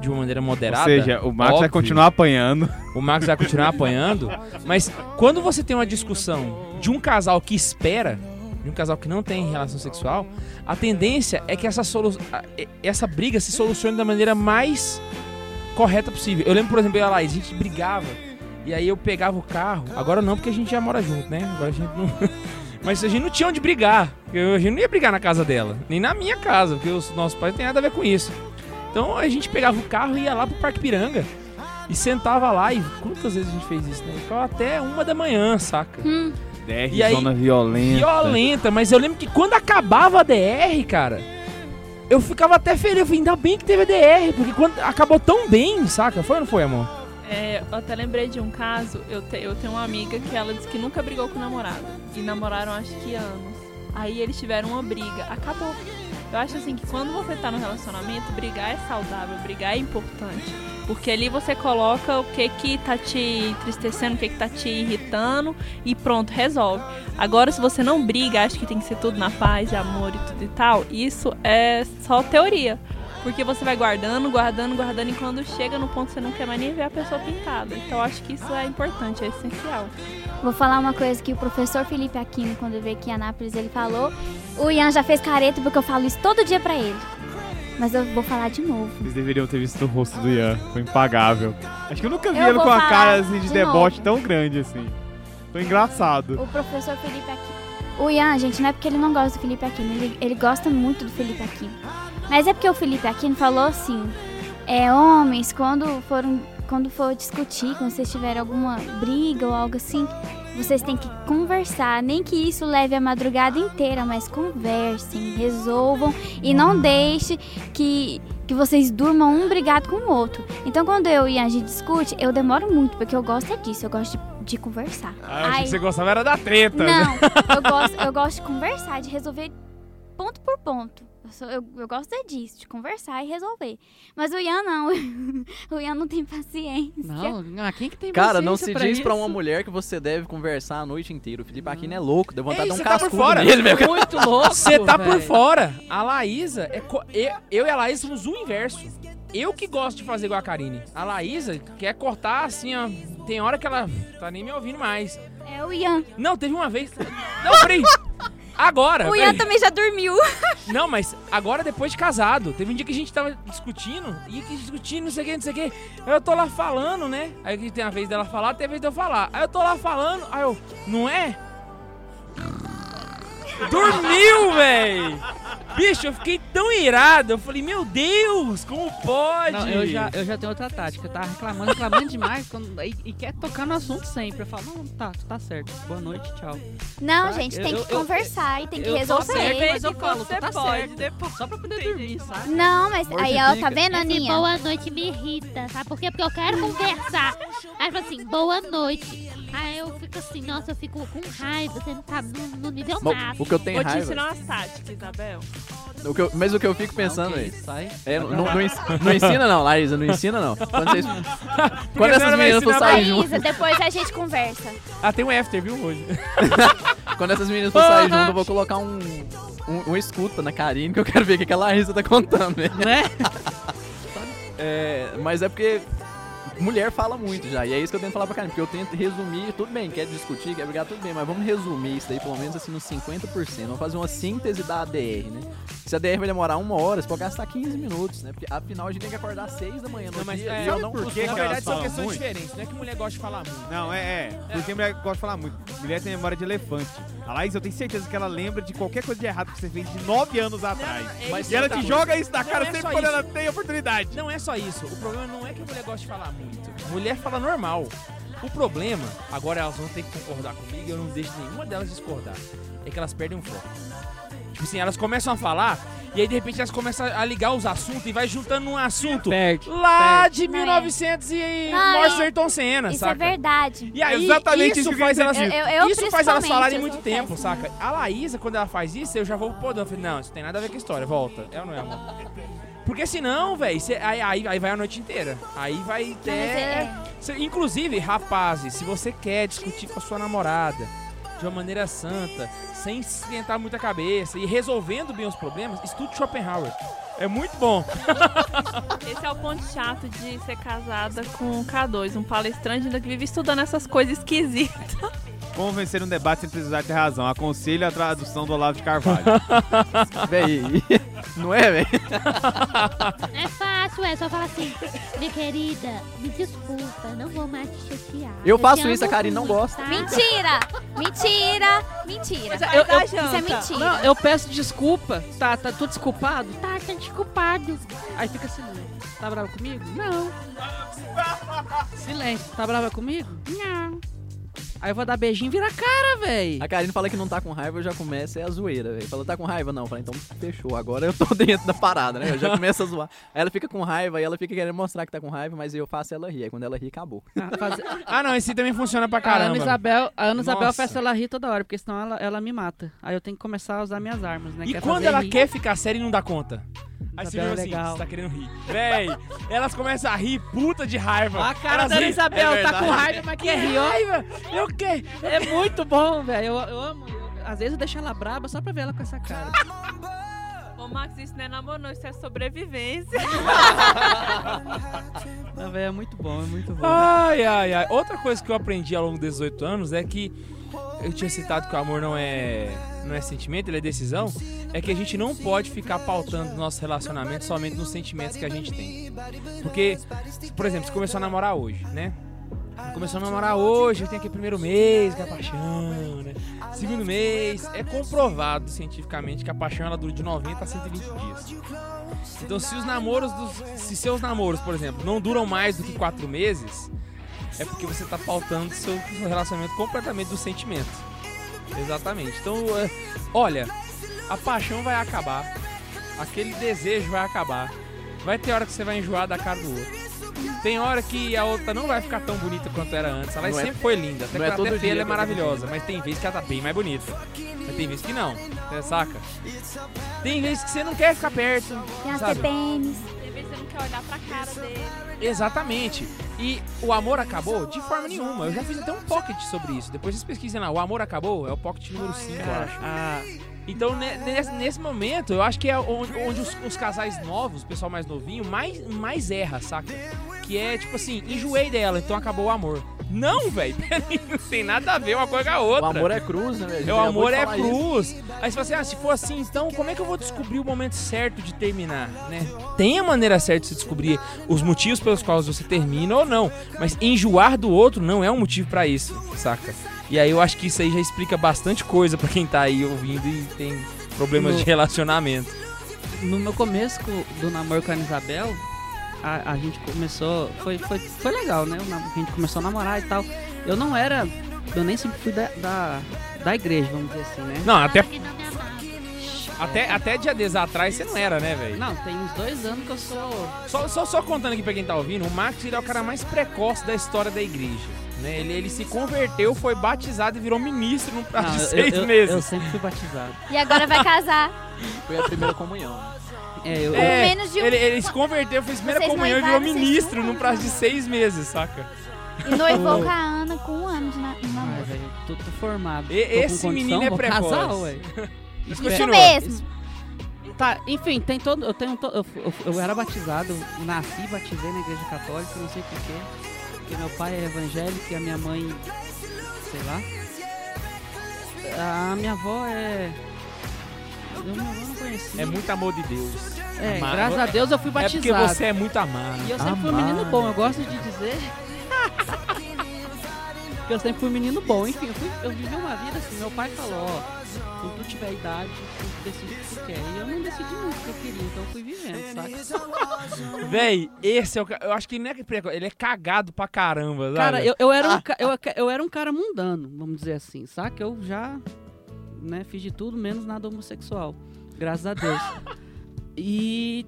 de uma maneira Ou moderada. seja, o Max vai óbvio. continuar apanhando. O Max vai continuar apanhando. Mas quando você tem uma discussão de um casal que espera, de um casal que não tem relação sexual, a tendência é que essa, solu essa briga se solucione da maneira mais correta possível. Eu lembro, por exemplo, eu e a Laís, a gente brigava. E aí eu pegava o carro. Agora não, porque a gente já mora junto, né? Agora a gente não. [laughs] Mas a gente não tinha onde brigar. A gente não ia brigar na casa dela, nem na minha casa, porque os nossos pais não têm nada a ver com isso. Então a gente pegava o carro e ia lá pro Parque Piranga. E sentava lá e quantas vezes a gente fez isso, né? Ficava até uma da manhã, saca? Hum, DR, E aí- zona violenta. Violenta, mas eu lembro que quando acabava a DR, cara, eu ficava até feliz. Eu falei, ainda bem que teve a DR, porque quando acabou tão bem, saca? Foi ou não foi, amor? É, eu até lembrei de um caso, eu, te- eu tenho uma amiga que ela disse que nunca brigou com o namorado. E namoraram acho que anos. Aí eles tiveram uma briga, acabou. Eu acho assim que quando você tá no relacionamento, brigar é saudável, brigar é importante. Porque ali você coloca o que que tá te entristecendo, o que que tá te irritando e pronto, resolve. Agora, se você não briga, acha que tem que ser tudo na paz, amor e tudo e tal, isso é só teoria. Porque você vai guardando, guardando, guardando, e quando chega no ponto você não quer mais nem ver a pessoa pintada. Então eu acho que isso é importante, é essencial. vou falar uma coisa que o professor Felipe Aquino, quando veio aqui em Anápolis, ele falou. O Ian já fez careta porque eu falo isso todo dia pra ele. Mas eu vou falar de novo. Vocês deveriam ter visto o rosto do Ian. Foi impagável. Acho que eu nunca vi Eu ele com a cara assim, de de deboche tão grande assim. Foi engraçado. O professor Felipe Aquino. O Ian, gente, não é porque ele não gosta do Felipe Aquino, ele, ele gosta muito do Felipe Aquino. Mas é porque o Felipe Aquino falou assim: é, homens, quando foram. Quando for discutir, quando vocês tiverem alguma briga ou algo assim, vocês têm que conversar. Nem que isso leve a madrugada inteira, mas conversem, resolvam e não deixe que, que vocês durmam um brigado com o outro. Então, quando eu e a gente discute, eu demoro muito, porque eu gosto é disso, eu gosto de, de conversar. Ah, eu achei Ai. que você gostava era da treta. né? Não, eu gosto, eu gosto de conversar, de resolver ponto por ponto. Eu, sou- eu, eu gosto é disso, de conversar e resolver. Mas o Ian não. [laughs] o Ian não tem paciência. Não, não, quem que tem Cara, não paciência se diz isso? pra uma mulher que você deve conversar a noite inteira. O Felipe Aquino é louco, deu vontade Ei, de dar um tá por cascudo fora. nele, meu. Muito louco. Você tá por velho. fora. A Laísa é. co- Eu, eu e a Laísa somos o inverso. Eu que gosto de fazer igual a Karine. A Laísa quer cortar assim, ó. Tem hora que ela tá nem me ouvindo mais. É o Ian. Não, teve uma vez. Não, peraí. Agora. O. Ian também já dormiu. [laughs] Não, mas agora depois de casado. Teve um dia que a gente tava discutindo, e que discutindo, não sei o que, não sei o que. Aí eu tô lá falando, né? Aí tem a vez dela falar, tem a vez de eu falar. Aí eu tô lá falando, aí eu, não é? Dormiu, véi! Bicho, eu fiquei tão irado. Eu falei, meu Deus, como pode? Não, eu já, eu já tenho outra tática. Eu tava reclamando, reclamando demais quando, e, e quer tocar no assunto sempre. Eu falo, não, tá, tu tá certo. Boa noite, tchau. Não, Tá, gente, tem eu- que eu- conversar e tem que resolver. certo, mas eu falo, tu tá você pode, certo. depois Só pra poder dormir, sabe? Não, mas aí ela tá Mortifica. vendo, Esse Aninha? boa noite me irrita, sabe por quê? Porque eu quero conversar. Aí fala assim, boa noite. Aí eu fico assim, nossa, eu fico com raiva, você não tá no, no nível Bom, máximo. o que eu tenho Vou te raiva. ensinar umas táticas, Isabel. O que eu- mas o que eu fico pensando aí. isso, sai. É, não, não, ens- não ensina não, Larissa, não ensina não. Quando, vocês, [laughs] quando essas vai meninas for ensinar sair junto, Laísa, depois a gente conversa. Ah, tem um after, viu, hoje? [laughs] quando essas meninas for sair junto, eu vou colocar um, um, um escuta na Karine que eu quero ver o que que a Larissa tá contando. né? Né? [laughs] É, mas é porque mulher fala muito já, e é isso que eu tento falar pra Karine, porque eu tento resumir, tudo bem, quer discutir, quer brigar, tudo bem, mas vamos resumir isso daí pelo menos assim nos 50%, vamos fazer uma síntese da ADR, né? Se a ADR vai demorar uma hora, você pode gastar 15 minutos, né? Porque afinal a gente tem que acordar às 6 da manhã no Não, mas dia, é, e eu não por costumo- que Na verdade, são falam questões muito? diferentes. Não é que mulher gosta de falar muito. Não, é, é. Porque mulher gosta de falar muito. Mulher tem memória de elefante. A Laís, eu tenho certeza que ela lembra de qualquer coisa de errado que você fez de 9 anos atrás. é Mas E ela te joga isso na Não cara é sempre quando isso. ela tem oportunidade. Não é só isso. O problema não é que a mulher gosta de falar muito. Mulher fala normal. O problema, agora elas vão ter que concordar comigo e eu não deixo nenhuma delas discordar. É que elas perdem o foco. Tipo assim, elas começam a falar E aí, de repente, elas começam a ligar os assuntos e vai juntando um assunto Perde. lá perde. de Não, é. 1900 e Não, e- Ayrton Senna, Isso saca? é verdade. E aí, Exatamente isso isso faz elas. Eu- eu- isso faz elas falarem muito tempo, péssima. saca? A Laísa, quando ela faz isso, eu já vou pro podão. Eu falei, não, isso tem nada a ver com a história, volta. É ou não é, amor? Porque senão, velho, aí, aí, aí vai a noite inteira. Aí vai mas até... é- Cê- Inclusive, rapazes, se você quer discutir com a sua namorada de uma maneira santa, sem esquentar muita cabeça e resolvendo bem os problemas, estude Schopenhauer. É muito bom. [laughs] Esse é o ponto chato de ser casada com um K2, um palestrante ainda que vive estudando essas coisas esquisitas. Como vencer um debate sem precisar ter razão. Aconselho a tradução do Olavo de Carvalho. [laughs] Véi, não é, velho? É fácil, é só falar assim, minha querida, me desculpa, não vou mais te chatear. Eu te faço isso, a Karine não gosta. tá? Mentira! Mentira! Mentira! Mas eu- eu- Isso é mentira. Não, eu peço desculpa. Tá, tá tudo desculpado? Tá, tá desculpado. Aí fica silêncio. Tá brava comigo? Não. Silêncio. Tá brava comigo? Não. Aí eu vou dar beijinho e vira a cara, véi. A Karine fala que não tá com raiva, eu já começo, é a zoeira, velho. Fala, tá com raiva? Não. Fala, então fechou, agora eu tô [laughs] dentro da parada, né? Eu já começo a zoar. Aí ela fica com raiva, aí ela fica querendo mostrar que tá com raiva, mas eu faço ela rir. Aí quando ela ri, acabou. Ah, fazer- [laughs] Ah, não, esse também funciona pra A Ana caramba. Isabel, a Ana Isabel Nossa. faz ela rir toda hora, porque senão ela, ela me mata. Aí eu tenho que começar a usar minhas armas, né? E quando ela rir. quer ficar séria e não dá conta? Aí você viu é assim, você tá querendo rir. Véi, elas começam a rir puta de raiva. A cara Elas da. Isabel É tá com raiva, mas quer rir, ó. Eu quero! É muito bom, velho. Eu, eu amo. Eu- às vezes eu deixo ela braba só pra ver ela com essa cara. Ô, Max, isso não é namoro, não, isso é sobrevivência. [laughs] Não, velho, é muito bom, é muito bom. Ai, ai, ai. Outra coisa que eu aprendi ao longo desses oito anos é que eu tinha citado que o amor não é, não é sentimento, ele é decisão. É que a gente não pode ficar pautando nosso relacionamento somente nos sentimentos que a gente tem. Porque, por exemplo, você começou a namorar hoje, né? Começou a namorar hoje, tem aquele primeiro mês, que é a paixão, né? Segundo mês, é comprovado cientificamente que a paixão ela dura de 90 a 120 dias. Então, se os namoros dos, se seus namoros, por exemplo, não duram mais do que quatro meses, é porque você tá pautando seu relacionamento completamente do sentimento. Exatamente. Então, é, olha, a paixão vai acabar, aquele desejo vai acabar. Vai ter hora que você vai enjoar da cara do outro. Tem hora que a outra não vai ficar tão bonita quanto era antes. Ela Não é- sempre foi linda. Até não que é até feia, dia ela é maravilhosa. Mas tem vezes que ela tá bem mais bonita. Mas tem vezes que não. Você saca? Tem vezes que você não quer ficar perto. Tem as sabe? TPMs. Quer olhar pra cara dele. Exatamente. E o amor acabou de forma nenhuma. Eu já fiz até um pocket sobre isso. Depois vocês pesquisem lá. O amor acabou é o pocket número 5, eu acho. Ah, Então, ne- nesse, nesse momento, eu acho que é onde, onde os, os casais novos, o pessoal mais novinho, mais, mais erra, saca? Que é tipo assim, enjoei dela, então acabou o amor. Não, velho, [laughs] não tem nada a ver uma coisa com a O outra. amor é cruz, né, velho? É, o amor é falar isso. cruz. Aí você fala assim, ah, se for assim, então como é que eu vou descobrir o momento certo de terminar, né? Tem a maneira certa de se descobrir os motivos pelos quais você termina ou não. Mas enjoar do outro não é um motivo pra isso, saca? E aí eu acho que isso aí já explica bastante coisa pra quem tá aí ouvindo e tem problemas No- de relacionamento. no meu começo co- do namoro com a Isabel, a, a gente começou. Foi, foi, foi legal, né? A gente começou a namorar e tal. Eu não era. Eu nem sempre fui da, da, da igreja, vamos dizer assim, né? Não, até, até, até dia 10 atrás você não era, né, velho? Não, tem uns dois anos que eu sou. Só, só, só contando aqui pra quem tá ouvindo, o Max ele é o cara mais precoce da história da igreja. Né? Ele, ele se converteu, foi batizado e virou ministro num prazo de seis eu, meses. Eu sempre fui batizado. E agora vai casar. Foi a primeira comunhão. É, eu, É, menos de um- ele, ele se converteu, fez primeira Vocês comunhão e virou ministro num prazo de seis meses, saca? E noivou com a Ana com um ano de namoro. velho, tô, tô formado. E- tô esse condição, menino é precoce. Casar, ué. [laughs] Isso mesmo. Tá, enfim, tem todo. Eu tenho to- eu, eu, eu era batizado, nasci, batizei na igreja católica, não sei porquê. Porque meu pai é evangélico e a minha mãe. sei lá. A minha avó é. Eu minha avó não conhecia. É muito amor de Deus. É, amado. graças a Deus eu fui É batizado. porque você é muito amado. E eu sempre fui um menino bom, eu gosto de dizer. [laughs] que eu sempre fui um menino bom. Enfim, eu, fui- eu vivi uma vida assim. Meu pai falou: ó, quando tu tiver idade, tu decide o que tu quer. E eu não decidi muito o que eu queria, então eu fui vivendo, saca? [laughs] Véi, esse é o ca- Eu acho que ele não é ele é cagado pra caramba, sabe? Cara, eu, eu, era um, ca- eu, eu era um cara mundano, vamos dizer assim, saca? Eu já né, fiz de tudo, menos nada homossexual. Graças a Deus. [laughs] E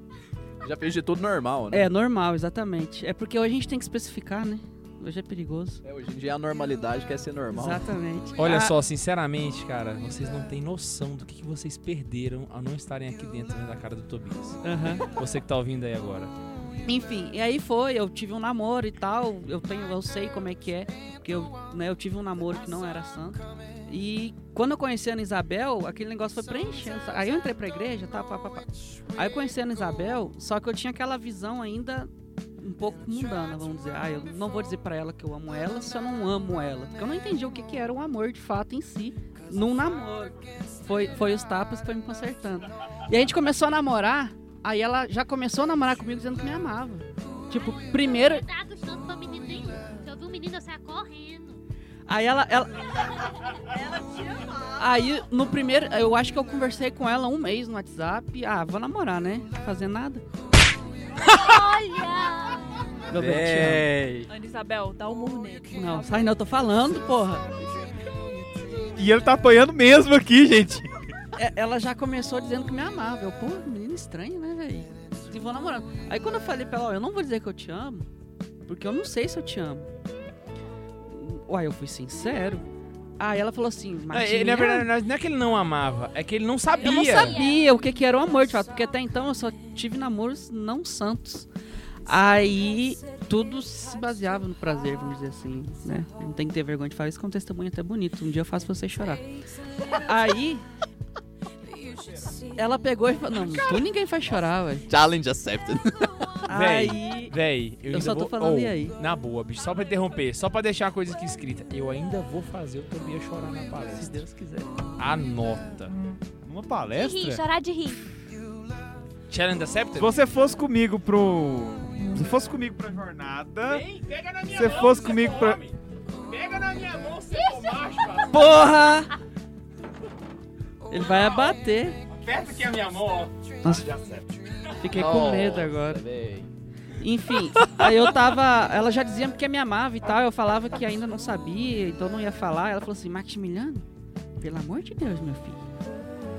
Já fez de tudo normal, né? é normal, exatamente. É porque hoje a gente tem que especificar, né? Hoje é perigoso. É, hoje em dia a normalidade quer ser normal. Exatamente. Olha Ah, só, sinceramente, cara, vocês não têm noção do que, que vocês perderam ao não estarem aqui dentro vendo a cara do Tobias. Você que tá ouvindo aí agora. Enfim, e aí foi, eu tive um namoro e tal, eu tenho, eu sei como é que é, porque eu, né, eu tive um namoro que não era santo. E quando eu conheci a Ana Isabel, aquele negócio foi preenchendo. Aí eu entrei pra igreja, tá, pá, pá, pá. Aí eu conheci a Ana Isabel, só que eu tinha aquela visão ainda um pouco mundana, vamos dizer. Ah, eu não vou dizer pra ela que eu amo ela se eu não amo ela. Porque eu não entendi o que, que era o amor de fato em si, num namoro. Foi, foi os tapas que foi me consertando. E a gente começou a namorar, aí ela já começou a namorar comigo dizendo que me amava. Tipo, primeiro. Cuidado, pra menino nenhum. Se eu vi um menino, eu saia correndo. Aí ela. ela... Aí, no primeiro. Eu acho que eu conversei com ela um mês no WhatsApp. Ah, vou namorar, né? Fazer nada. Olha! Meu te Véi. Ana Isabel, dá um murro nele. Não, sai não, eu tô falando, porra. E ele tá apanhando mesmo aqui, gente. É, ela já começou dizendo que me amava. Eu, pô, menino estranho, né, velho? E vou namorando. Aí quando eu falei pra ela, ó, eu não vou dizer que eu te amo, porque eu não sei se eu te amo. Uai, eu fui sincero. Aí ela falou assim, mas. Ele, na verdade, não é que ele não amava, é que ele não sabia. Eu não sabia o que, que era o amor, de fato, porque até então eu só tive namoros não santos. Aí tudo se baseava no prazer, vamos dizer assim, né? Não tem que ter vergonha de falar isso, que é um testemunho até bonito. Um dia eu faço você chorar. Aí. Ela pegou e falou: Não, tu ninguém faz chorar, velho. Challenge accepted. [laughs] Aí. Véi, eu, Eu só tô vou... falando Oh, e aí? Na boa, bicho, só pra interromper, só pra deixar a coisa aqui escrita. Eu ainda vou fazer o Tobias chorar na Se palestra. Deus quiser. Anota. Uma De rir, palestra? chorar de rir. Challenge accepted? Se você fosse comigo pro. Se fosse comigo pra jornada. Vem, pega na minha Se mão, fosse você comigo pra- homem. Pega na minha mão, você for macho. [laughs] Porra! Ele vai abater. Aperta aqui a minha mão, ó. Nossa, Já fiquei com medo agora. Enfim, aí eu tava. Ela já dizia que me amava e tal. Eu falava que ainda não sabia, então não ia falar. Ela falou assim: Maximiliano, pelo amor de Deus, meu filho,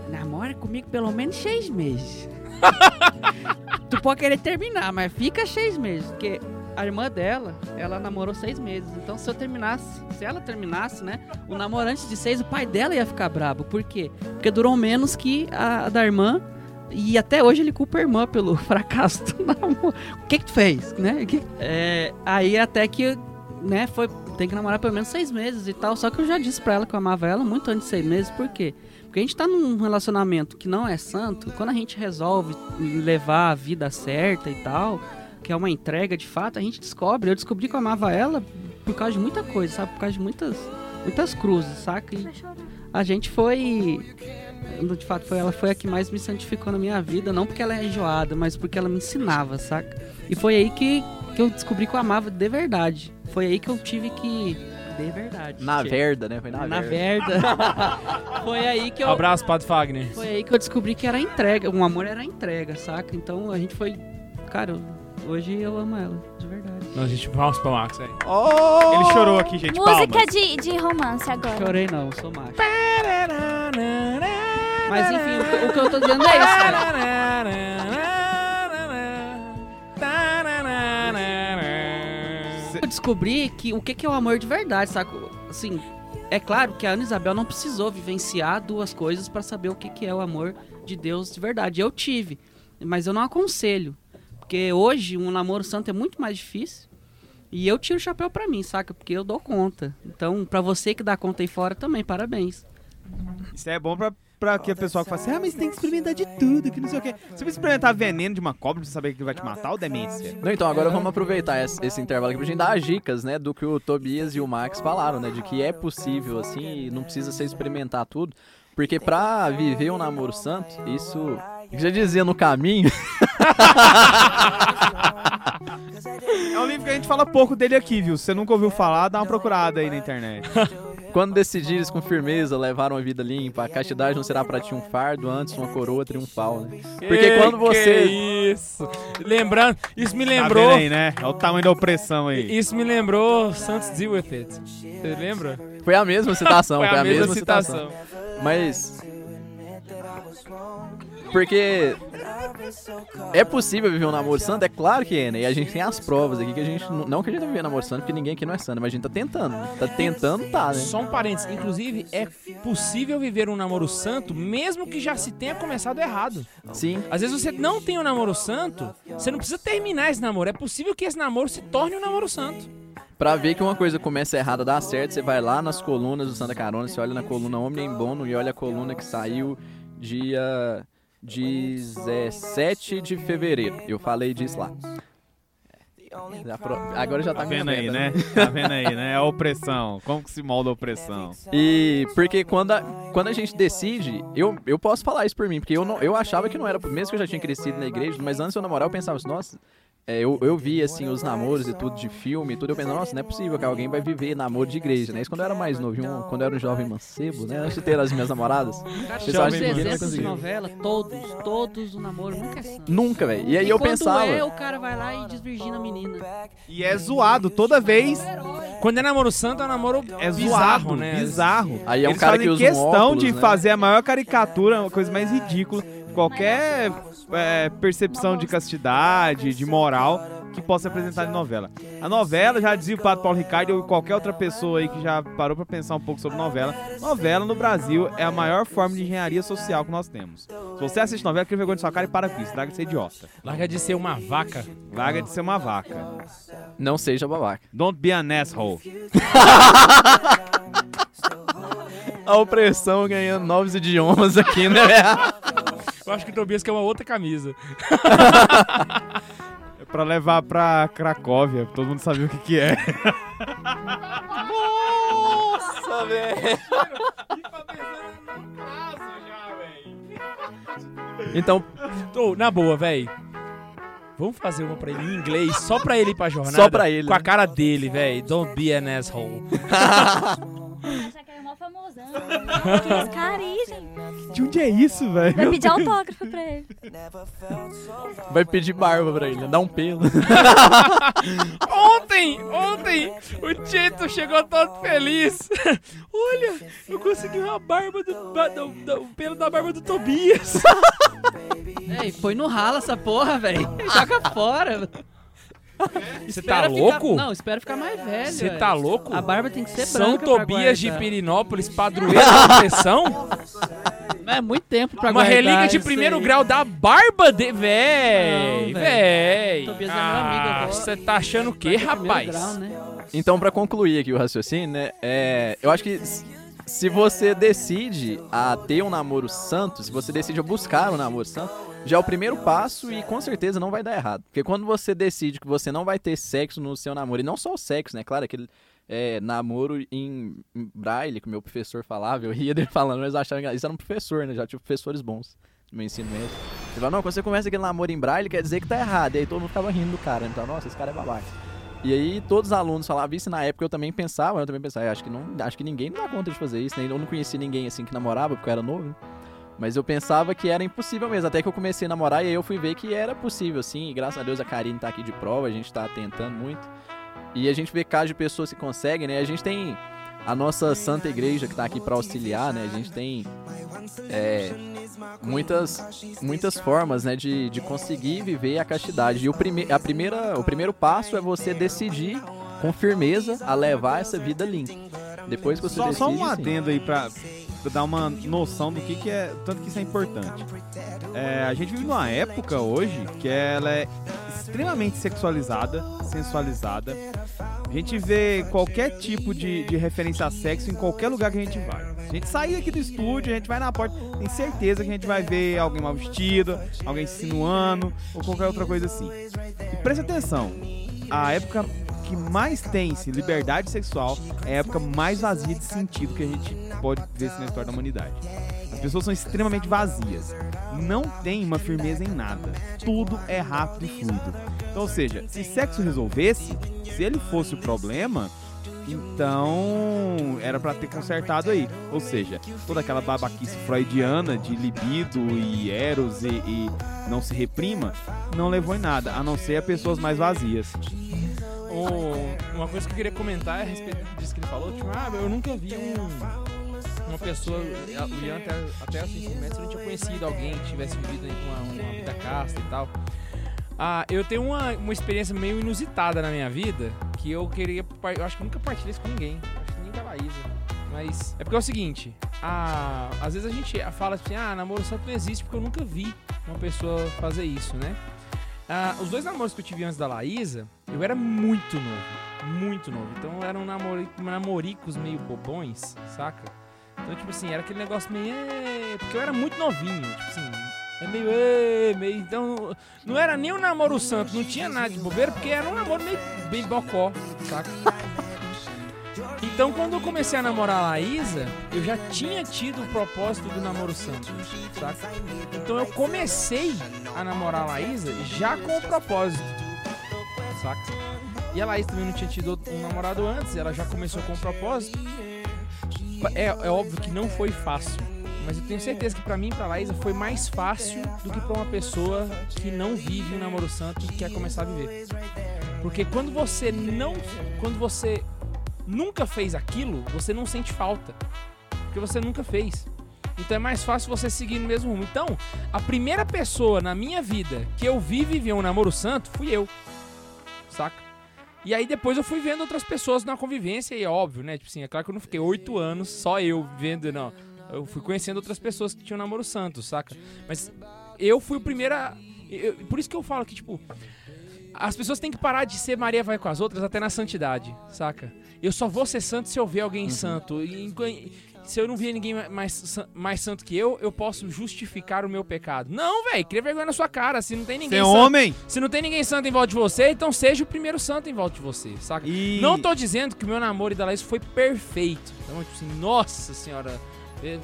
namora comigo pelo menos seis meses. [laughs] tu pode querer terminar, mas fica seis meses. Porque a irmã dela, ela namorou seis meses. Então se eu terminasse, se ela terminasse, né? O namorante de seis, o pai dela ia ficar brabo. Por quê? Porque durou menos que a da irmã. E até hoje ele culpa a irmã pelo [laughs] fracasso do namoro. O que que tu fez, né? Que- É, aí até que, né, foi... Tem que namorar pelo menos seis meses e tal. Só que eu já disse pra ela que eu amava ela muito antes de seis meses. Por quê? Porque a gente tá num relacionamento que não é santo. Quando a gente resolve levar a vida certa e tal, que é uma entrega de fato, a gente descobre. Eu descobri que eu amava ela por causa de muita coisa, sabe? Por causa de muitas, muitas cruzes, saca? E a gente foi de fato foi ela foi a que mais me santificou na minha vida, não porque ela é enjoada, mas porque ela me ensinava, saca? E foi aí que, que eu descobri que eu amava de verdade. Foi aí que eu tive que de verdade. Na Che- verda, né? Foi na, na verda. verda. [laughs] foi aí que eu Abraço, Padre Fagner. foi aí que eu descobri que era entrega, um amor era entrega, saca? Então a gente foi, cara, eu- hoje eu amo ela, de verdade. Não, gente, vamos pra Max aí. Oh! Ele chorou aqui, gente. Música palmas. de, de romance agora. Chorei não, sou macho. Mas enfim, o, que- o que eu tô dizendo é isso, cara. eu descobri que o que, que é o amor de verdade, saca? Assim, é claro que a Ana Isabel não precisou vivenciar duas coisas pra saber o que, que é o amor de Deus de verdade. Eu tive, mas eu não aconselho. Porque hoje um namoro santo é muito mais difícil. E eu tiro o chapéu pra mim, saca? Porque eu dou conta. Então, pra você que dá conta aí fora também, parabéns. Isso é bom pra, pra que a pessoa que fala assim, ah, mas tem que experimentar de tudo, que não sei o quê. Você vai experimentar veneno de uma cobra pra você saber que vai te matar ou demência? Não, então agora vamos aproveitar esse, esse intervalo aqui pra gente dar as dicas, né, do que o Tobias e o Max falaram, né, de que é possível, assim, e não precisa ser experimentar tudo, porque pra viver um namoro santo, isso, já dizia no caminho, É um livro que a gente fala pouco dele aqui, viu? Se você nunca ouviu falar, dá uma procurada aí na internet. quando decidires com firmeza levar uma vida limpa, a castidade não será pra ti um fardo, antes uma coroa triunfal, né? Porque quando você... Que isso? Lembrando, isso me Tá lembrou. aí, né? Olha o tamanho da opressão aí. Isso me lembrou Santos Deal With It. Você lembra? Foi a mesma [laughs] citação, Foi foi, a, a mesma, mesma citação. citação. Mas. Porque É possível viver um namoro santo? É claro que é, né? E a gente tem as provas aqui que a gente. não- que a gente tá vivendo namoro santo, porque ninguém aqui não é santo, mas a gente tá tentando. né? Tá tentando, tá, né? Só um parênteses. Inclusive, é possível viver um namoro santo mesmo que já se tenha começado errado. Sim. Às vezes você não tem um namoro santo, você não precisa terminar esse namoro. É possível que esse namoro se torne um namoro santo. Pra ver que uma coisa começa errada, dá certo, você vai lá nas colunas do Santa Carona, você olha na coluna Homem em Bono e olha a coluna que saiu dia 17 de fevereiro. Eu falei disso lá. Agora já tá, Tá vendo aí, vendo, né? Tá vendo aí, né? A opressão. Como que se molda a opressão? E porque quando a, quando a gente decide, eu, eu posso falar isso por mim, porque eu, não, eu achava que não era, mesmo que eu já tinha crescido na igreja, mas antes eu namorar, eu pensava assim, nossa, é, eu, eu vi assim os namoros e tudo de filme e tudo, eu pensava, nossa, não é possível que alguém vai viver namoro de igreja, né? Isso quando eu era mais novinho, quando eu era um jovem mancebo, né? Antes de ter as minhas namoradas. Cara, os exemplos de novela, todos, todos o namoro nunca é santo. Nunca, velho. E aí eu quando pensava. é, o cara vai lá e desvirgina a menina. E é zoado toda vez. Quando é namoro santo, é um namoro É bizarro, zoado, né? bizarro. Aí é um Eles cara fazem que usa um questão óculos, de né? fazer a maior caricatura, uma coisa mais ridícula. Qualquer é, percepção de castidade, de moral que possa ser apresentada em novela. A novela, já dizia o Padre Paulo Ricardo ou qualquer outra pessoa aí que já parou pra pensar um pouco sobre novela. Novela no Brasil é a maior forma de engenharia social que nós temos. Se você assiste novela, cria vergonha de sua cara e para com isso. Larga de ser idiota. Larga de ser uma vaca. Larga de ser uma vaca. Não seja babaca. Don't be an asshole. [laughs] A opressão ganhando novos idiomas aqui, né? [laughs] Eu acho que o Tobias quer uma outra camisa. [laughs] É pra levar pra Cracóvia, pra todo mundo saber o que que é. Nossa, velho. Então, Ô, na boa, véi. Vamos fazer uma pra ele em inglês, só pra ele ir pra jornada. Só pra ele, Com a né? cara dele, véi. Don't be an asshole. [laughs] Acha que é mó famosão. [laughs] Que gente. De onde é isso, velho? Vai pedir autógrafo pra ele. vai pedir barba pra ele? Dá um pelo. [laughs] Ontem, ontem, o Tito chegou todo feliz. [laughs] Olha, eu consegui uma barba do, do, do- o pelo da barba do Tobias. Ei, põe no ralo essa porra, velho. Joga fora. [laughs] Você tá louco? Ficar... Não, espera ficar mais velho. Você velho. tá louco? A barba tem que ser São branca pra Tobias de. Pirinópolis, padroeiro da opressão? Não [laughs] é muito tempo pra Uma relíquia de primeiro aí. grau da barba de... Véi, Não, véi. Tobias é meu amigo, eu vou- Você tá achando o quê, rapaz? grau, né? Então, pra concluir aqui o raciocínio, né? É, eu acho que se você decide a ter um namoro santo, se você decide a buscar um namoro santo, já é o primeiro passo e com certeza não vai dar errado. Porque quando você decide que você não vai ter sexo no seu namoro, e não só o sexo, né? Claro, aquele é, namoro em, braille, que o meu professor falava, eu ria dele [laughs] falando, mas achava isso era um professor, né? Já tive professores bons no meu ensino médio. Ele falava, não, quando você começa aquele namoro em braille, quer dizer que tá errado. E aí todo mundo ficava rindo do cara, então, nossa, esse cara é babaca. E aí todos os alunos falavam isso, e na época eu também pensava, eu também pensava, "Ah, acho que não, acho que ninguém dá conta de fazer isso, né? Eu não conheci ninguém assim que namorava, porque eu era novo, né? Mas eu pensava que era impossível mesmo, até que eu comecei a namorar e aí eu fui ver que era possível, sim. E graças a Deus a Karine tá aqui de prova, a gente tá tentando muito. E a gente vê casos de pessoas que conseguem, né? A gente tem a nossa Santa Igreja que tá aqui para auxiliar, né? A gente tem é, muitas, muitas formas, né, de, de conseguir viver a castidade. E o, prime a primeira, o primeiro passo é você decidir com firmeza a levar essa vida limpa. Depois que você Só, decide, só um sim. adendo aí pra, pra dar uma noção do que, que é. Tanto que isso é importante. É, a gente vive numa época hoje que ela é extremamente sexualizada, sensualizada. A gente vê qualquer tipo de, de referência a sexo em qualquer lugar que a gente vai. A gente sair aqui do estúdio, a gente vai na porta, tem certeza que a gente vai ver alguém mal vestido, alguém se insinuando ou qualquer outra coisa assim. E presta atenção, a época que mais tem-se liberdade sexual é a época mais vazia de sentido que a gente pode ver na história da humanidade. As pessoas são extremamente vazias. Não tem uma firmeza em nada. Tudo é rápido e fluido. Então, ou seja, se sexo resolvesse, se ele fosse o problema, então era pra ter consertado aí. Ou seja, toda aquela babaquice freudiana de libido e eros e, e não se reprima, não levou em nada, a não ser a pessoas mais vazias. O- uma coisa que eu queria comentar a respeito disso que ele falou. Tipo, ah, eu nunca vi um, uma pessoa, o Ian até, até assim, começa, eu não tinha conhecido alguém que tivesse vivido aí uma, uma vida casta e tal. Ah, eu tenho uma, uma experiência meio inusitada na minha vida, que eu queria, eu acho que nunca partilhei isso com ninguém, acho que nem com a Laísa. Mas é porque é o seguinte, ah, às vezes a gente fala assim, ah, namoro santo não existe porque eu nunca vi uma pessoa fazer isso, né? Ah, os dois namoros que eu tive antes da Laísa, eu era muito novo, muito novo. Então eram namori- namoricos meio bobões, saca? Então, tipo assim, era aquele negócio meio. Porque eu era muito novinho, tipo assim. É meio. Meio então, não era nem um namoro santo, não tinha nada de bobeira, porque era um namoro meio bem bocó, saca? Então, quando eu comecei a namorar a Laísa, eu já tinha tido o propósito do namoro santo, saca? Então, eu comecei a namorar a Laísa já com o propósito, saca? E a Laís também não tinha tido um namorado antes, ela já começou com o propósito. É, é óbvio que não foi fácil, mas eu tenho certeza que pra mim pra Laísa foi mais fácil do que pra uma pessoa que não vive um namoro santo e quer começar a viver. Porque quando você não. Quando você nunca fez aquilo, você não sente falta. Porque você nunca fez. Então é mais fácil você seguir no mesmo rumo. Então, a primeira pessoa na minha vida que eu vi viver um namoro santo fui eu. Saca? E aí depois eu fui vendo outras pessoas na convivência e é óbvio, né? Tipo assim, é claro que eu não fiquei oito anos só eu vendo, não. Eu fui conhecendo outras pessoas que tinham namoro santo, saca? Mas eu fui o primeiro a... eu- por isso que eu falo que, tipo, as pessoas têm que parar de ser Maria vai com as outras até na santidade, saca? Eu só vou ser santo se eu ver alguém santo. E se eu não ver ninguém ma- mais, mais santo que eu, eu posso justificar o meu pecado. Não, velho, cria vergonha na sua cara. Se não tem Você ninguém é santo, homem? se não tem ninguém santo em volta de você, então seja o primeiro santo em volta de você, saca? E... Não tô dizendo que o meu namoro e da Laís foi perfeito. Então, tipo assim, nossa senhora. é,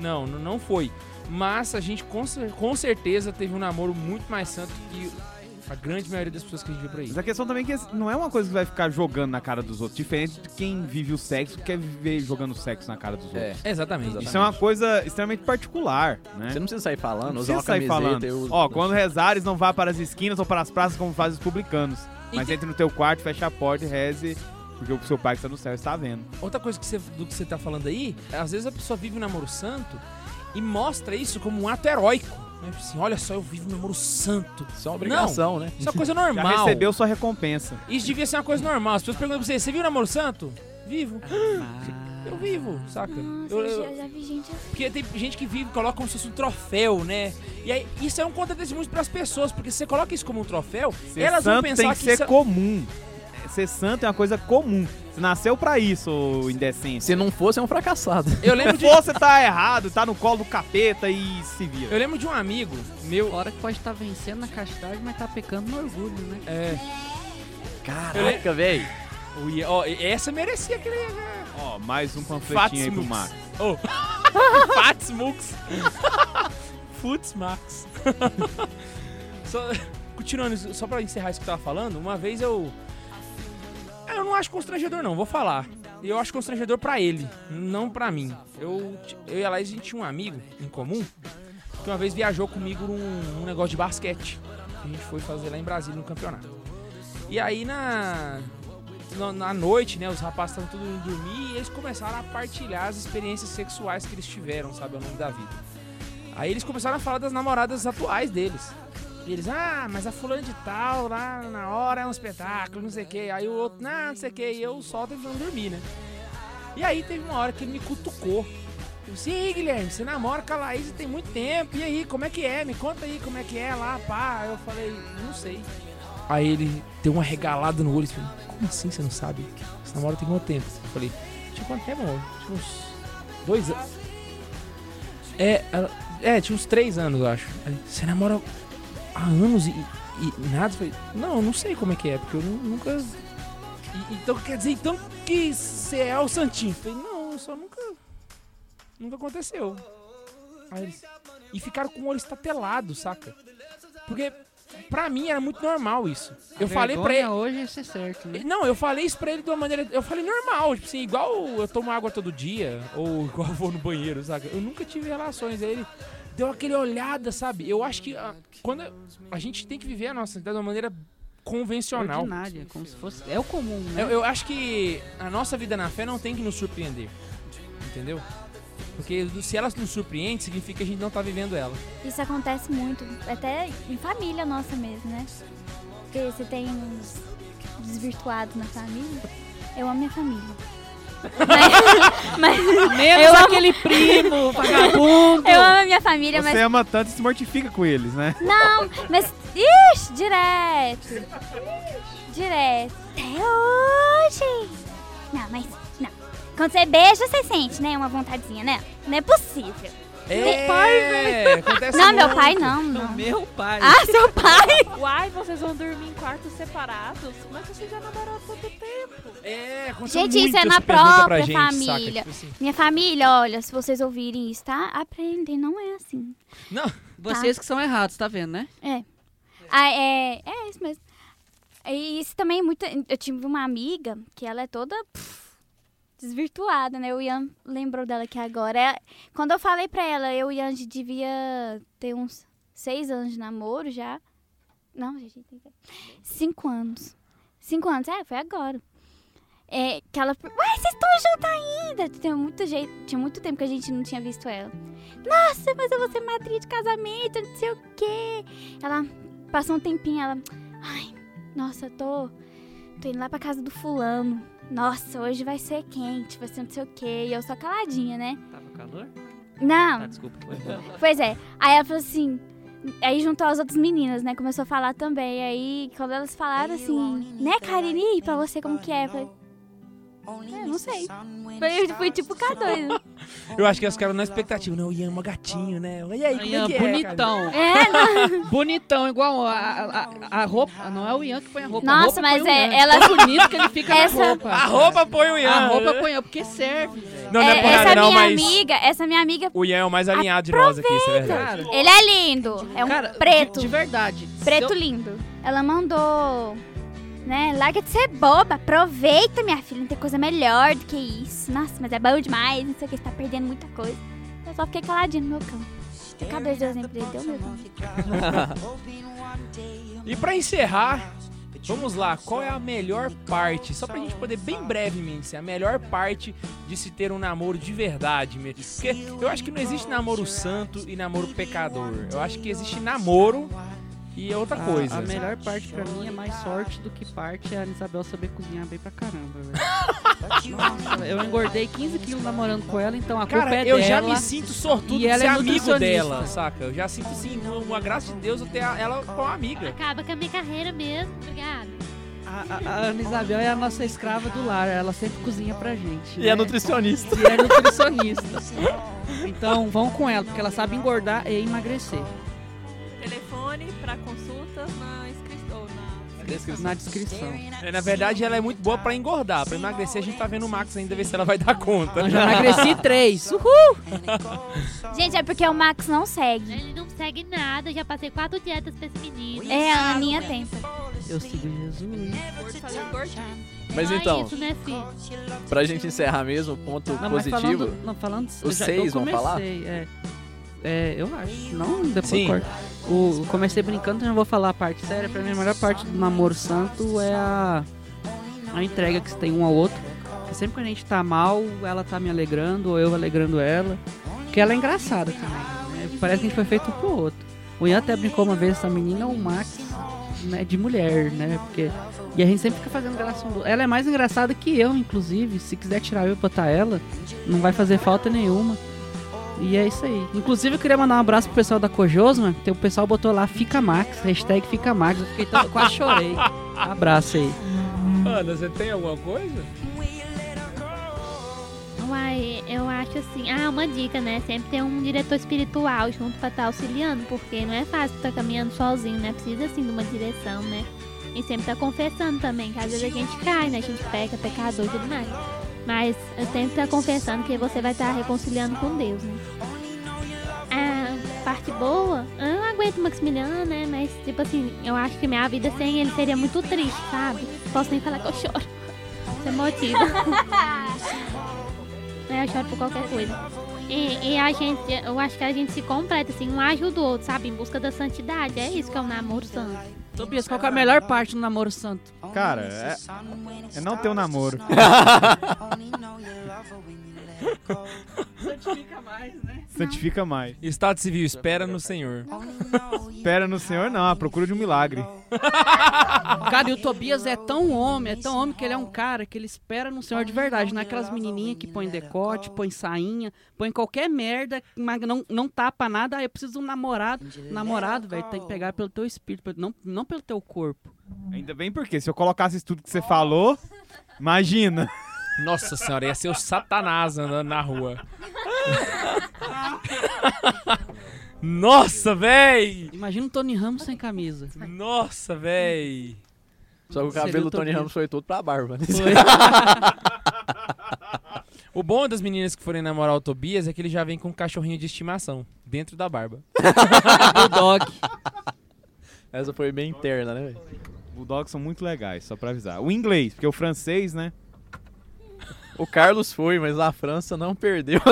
Não, não foi. Mas a gente com, com certeza teve um namoro muito mais santo que a grande maioria das pessoas que a gente viu por aí. Mas a questão também é que não é uma coisa que vai ficar jogando na cara dos outros. Diferente de quem vive o sexo, quer viver jogando sexo na cara dos outros. É. Exatamente. Isso é uma coisa extremamente particular, né? Você não precisa sair falando, Não usar precisa uma sair camiseta. falando. eu Ó, quando rezares, não vá para as esquinas ou para as praças como fazem os publicanos. Mas entre no teu quarto, fecha a porta e reze, porque o seu pai que está no céu está vendo. Outra coisa que você, do que você tá falando aí, é, às vezes a pessoa vive um namoro santo e mostra isso como um ato heróico. Assim, olha só, eu vivo um namoro santo. Isso é uma obrigação, né? Isso é uma coisa [laughs] Já normal. recebeu sua recompensa. Isso devia ser uma coisa normal. As pessoas perguntam pra você, você viu o namoro santo? Vivo. Eu vivo, saca? Nossa, Eu- eu, eu- já, já vi gente assim. Porque tem gente que vive, coloca como se fosse um troféu, né? E aí, isso é um contratestemunho para as pessoas, porque se você coloca isso como um troféu, Ser elas vão pensar tem que que ser isso é- comum. Ser santo é uma coisa comum. Você nasceu pra isso, ô indecente. Se não fosse, é um fracassado. [laughs] Eu lembro Se de, você tá errado, tá no colo do capeta e se vira. eu lembro de um amigo meu. Fora que pode estar vencendo na castidade, mas tá pecando no orgulho, né? É, Caraca, velho. ó, essa merecia aquele. né? Ó, mais um panfletinho aí pro. Max. Oh. [laughs] Fatsmux. Futsmax. [laughs] só, continuando, só pra encerrar isso que eu tava falando, uma vez eu. Eu não acho constrangedor, não, vou falar. Eu acho constrangedor pra ele, não pra mim. Eu, eu e a Laís, a gente tinha um amigo em comum que uma vez viajou comigo num, num negócio de basquete. Que a gente foi fazer lá em Brasília no campeonato. E aí na, na, na noite, né, os rapazes estavam tudo indo dormir e eles começaram a partilhar as experiências sexuais que eles tiveram, sabe, ao longo da vida. Aí eles começaram a falar das namoradas atuais deles. E eles, ah, mas a fulana de tal, lá na hora é um espetáculo, não sei o que. Aí o outro, não, não sei o que. E eu só tentando dormir, né? E aí teve uma hora que ele me cutucou. Eu disse, "Ih, Guilherme, você namora com a Laís tem muito tempo. E aí, como é que é? Me conta aí como é que é lá, pá. Eu falei, não sei. Aí ele deu uma regalada no olho e falou, como assim você não sabe? Você namora tem quanto tempo? Eu falei, tinha quanto tempo, amor? Tinha uns dois anos. É, é, tinha uns três anos, eu acho. Aí, você namora há anos e, e nada? Eu falei, não, eu não sei como é que é, porque eu nu- nunca. E- então quer dizer então que você é o Santinho? Eu falei, não, só nunca. Nunca aconteceu. Eles, e ficaram com o olho estatelado, saca? Porque pra mim era muito normal isso. Eu falei pra ele. Hoje é ser certo, né? Não, eu falei isso pra ele de uma maneira. Eu falei normal, tipo assim, igual eu tomo água todo dia, ou [laughs] igual eu vou no banheiro, sabe? Eu nunca tive relações. Aí ele deu aquele olhada, sabe? Eu acho que ah, quando a gente tem que viver a nossa vida de uma maneira convencional. Ordinária, como se fosse. É o comum, né? Eu, eu acho que a nossa vida na fé não tem que nos surpreender. Entendeu? Porque se elas nos surpreendem, significa que a gente não tá vivendo ela. Isso acontece muito, até em família nossa mesmo, né? Porque você tem uns desvirtuados na família. Eu amo minha família. Mas, mas Menos Eu amo- aquele primo, vagabundo. eu amo a minha família, Você mas. ama tanto e se mortifica com eles, né? Não, mas. Ixi, direto. Direto. Até hoje. Não, mas. Não. Quando você beija, você sente, né? Uma vontadezinha, né? Não é possível. É, acontece Não, meu pai não, [laughs] não. meu pai. Ah, seu pai? [laughs] Uai, vocês vão dormir em quartos separados? Mas vocês já namoraram há tanto tempo. É, aconteceu Gente, muito isso é essa na pergunta pra própria gente, saca? família. Tipo assim, Minha família, olha, se vocês ouvirem isso, tá? Aprendem, não é assim. não, Vocês que são errados, tá vendo, né? É. Ah, é, é isso mesmo. E isso também é muito. Eu tive uma amiga que ela é toda pff, desvirtuada, né? O Ian lembrou dela aqui agora. É- quando eu falei pra ela, eu e a gente devia ter uns seis anos de namoro já. Não, gente, que- cinco anos. Cinco anos, é, foi agora. É, que ela. Uai, vocês estão juntos ainda? Tinha muito, jeito, tinha muito tempo que a gente não tinha visto ela. Nossa, mas eu vou ser madrinha de casamento, não sei o quê. Ela passou um tempinho, ela. Ai, nossa, eu tô. Tô indo lá pra casa do fulano. Nossa, hoje vai ser quente, vai ser não sei o quê. E eu só caladinha, né? Tava calor? Não, Tá, desculpa. [laughs] Pois é. Aí ela falou assim. Aí juntou as outras meninas, né? Começou a falar também. Aí quando elas falaram assim, né, Karine, pra você como que é? Eu falei, é, não sei. Foi, fui tipo K2. eu acho que elas ficaram na expectativa. Não, o Ian é mó gatinho, né? Olha aí, como Ian, é que é, bonitão. [laughs] É, não. bonitão, igual a, a, a- a roupa. Não é o Ian que põe a roupa. a Nossa, roupa mas o é- Ian. ela- Tão [laughs] bonito que ele fica Essa- na roupa. A roupa põe o Ian. A roupa põe o porque serve, velho. Não, não é, É, por nada, essa não, minha mas amiga, essa minha amiga, o Ian é o mais alinhado de nós aqui, isso é verdade. Cara, ele é lindo. É um cara, preto. De, de verdade. Preto lindo. Ela mandou, né? Larga de ser boba. Aproveita, minha filha. Não tem coisa melhor do que isso. Nossa, mas é bom demais. Não sei o que, você tá perdendo muita coisa. Eu só fiquei caladinha no meu canto. Cada dois exemplo dele deu mesmo. [laughs] E pra encerrar, vamos lá, qual é a melhor parte? Só pra gente poder bem brevemente, ser a melhor parte de se ter um namoro de verdade mesmo. Porque eu acho que não existe namoro santo e namoro pecador. Eu acho que existe namoro e é outra coisa. A, a melhor parte pra mim é mais sorte do que parte é a Isabel saber cozinhar bem pra caramba, velho. Nossa, eu engordei 15 quilos namorando com ela, então a culpa Cara, é eu dela. já me sinto sortudo e de ela ser é amigo nutricionista. dela, saca? Eu já sinto, sim, uma graça de Deus eu ter a- ela como amiga. Acaba com a minha carreira mesmo, obrigada. A, a- a Ana Isabel é a nossa escrava do lar, ela sempre cozinha pra gente. E é né? nutricionista. E é nutricionista. Então vão com ela, porque ela sabe engordar e emagrecer. Telefone pra consultas na inscrição. Na... Na descrição. É, Na verdade, ela é muito boa pra engordar. Pra emagrecer, a gente tá vendo o Max ainda ver se ela vai dar conta. Eu já emagreci três. Uhul! Gente, é porque o Max não segue. Ele não segue nada, já passei quatro dietas pra esse menino. É, a Aninha tenta. Eu sigo Jesus. Mas Não é então, isso, né, pra gente encerrar mesmo, ponto Não, positivo. falando, não, falando Os seis eu vão falar? É, é, eu acho. Não, depois Sim. corta. O, eu comecei brincando, então já vou falar a parte séria. Pra mim, a melhor parte do namoro santo é a, a entrega que se tem um ao outro. Porque sempre que a gente tá mal, ela tá me alegrando, ou eu alegrando ela. Porque ela é engraçada também. né? Parece que a gente foi feito um pro outro. O Ian até brincou uma vez, essa menina, o Max, né, de mulher, né? Porque. E a gente sempre fica fazendo graça um do Ela é mais engraçada que eu, inclusive. Se quiser tirar eu e botar ela, não vai fazer falta nenhuma. E é isso aí. Inclusive, eu queria mandar um abraço pro pessoal da Cojosma, que o pessoal botou lá Fica Max, hashtag Fica Max. Eu fiquei tão, quase chorei. [laughs] Abraço aí. Ana, você tem alguma coisa? Uai, eu acho assim, ah, uma dica, né? Sempre ter um diretor espiritual junto pra estar auxiliando, porque não é fácil estar caminhando sozinho, né? Precisa assim de uma direção, né? E sempre tá confessando também, que às vezes a gente cai, né? A gente peca, pecador e tudo mais. Mas eu sempre tá confessando que você vai estar reconciliando com Deus, né? A parte boa, eu não aguento o Maximiliano, né? Mas, tipo assim, eu acho que minha vida sem ele seria muito triste, sabe? Posso nem falar que eu choro. Você motiva. [laughs] É, eu choro por qualquer coisa. E, e a gente, eu acho que a gente se completa, assim, um ajuda o outro, sabe? Em busca da santidade. É isso que é o namoro santo. Tobias, qual que é a melhor parte do namoro santo? Cara, é, é não ter um namoro. [laughs] [laughs] Santifica mais, né? Santifica mais. Estado civil, espera no Senhor. Espera no Senhor, não, a procura de um milagre. Cara, e o Tobias é tão homem, é tão homem que ele é um cara que ele espera no Senhor de verdade. Não é aquelas menininhas que põem decote, põem sainha, põem qualquer merda, mas não, não tapa nada. Ah, eu preciso de um namorado. Namorado, velho, tem que pegar pelo teu espírito, não, não pelo teu corpo. Ainda bem porque se eu colocasse isso tudo que você falou, imagina. Nossa senhora, ia ser o Satanás andando na rua. Nossa, véi! Imagina o Tony Ramos sem camisa. Nossa, véi! Só que o cabelo o do Tony. Ramos foi todo pra barba. né? Foi. [laughs] O bom das meninas que forem namorar o Tobias é que ele já vem com um cachorrinho de estimação dentro da barba. [laughs] Bulldog. Essa foi bem interna, né, velho? Bulldogs são muito legais, só pra avisar. O inglês, porque o francês, né? O Carlos foi, mas a França não perdeu. [laughs]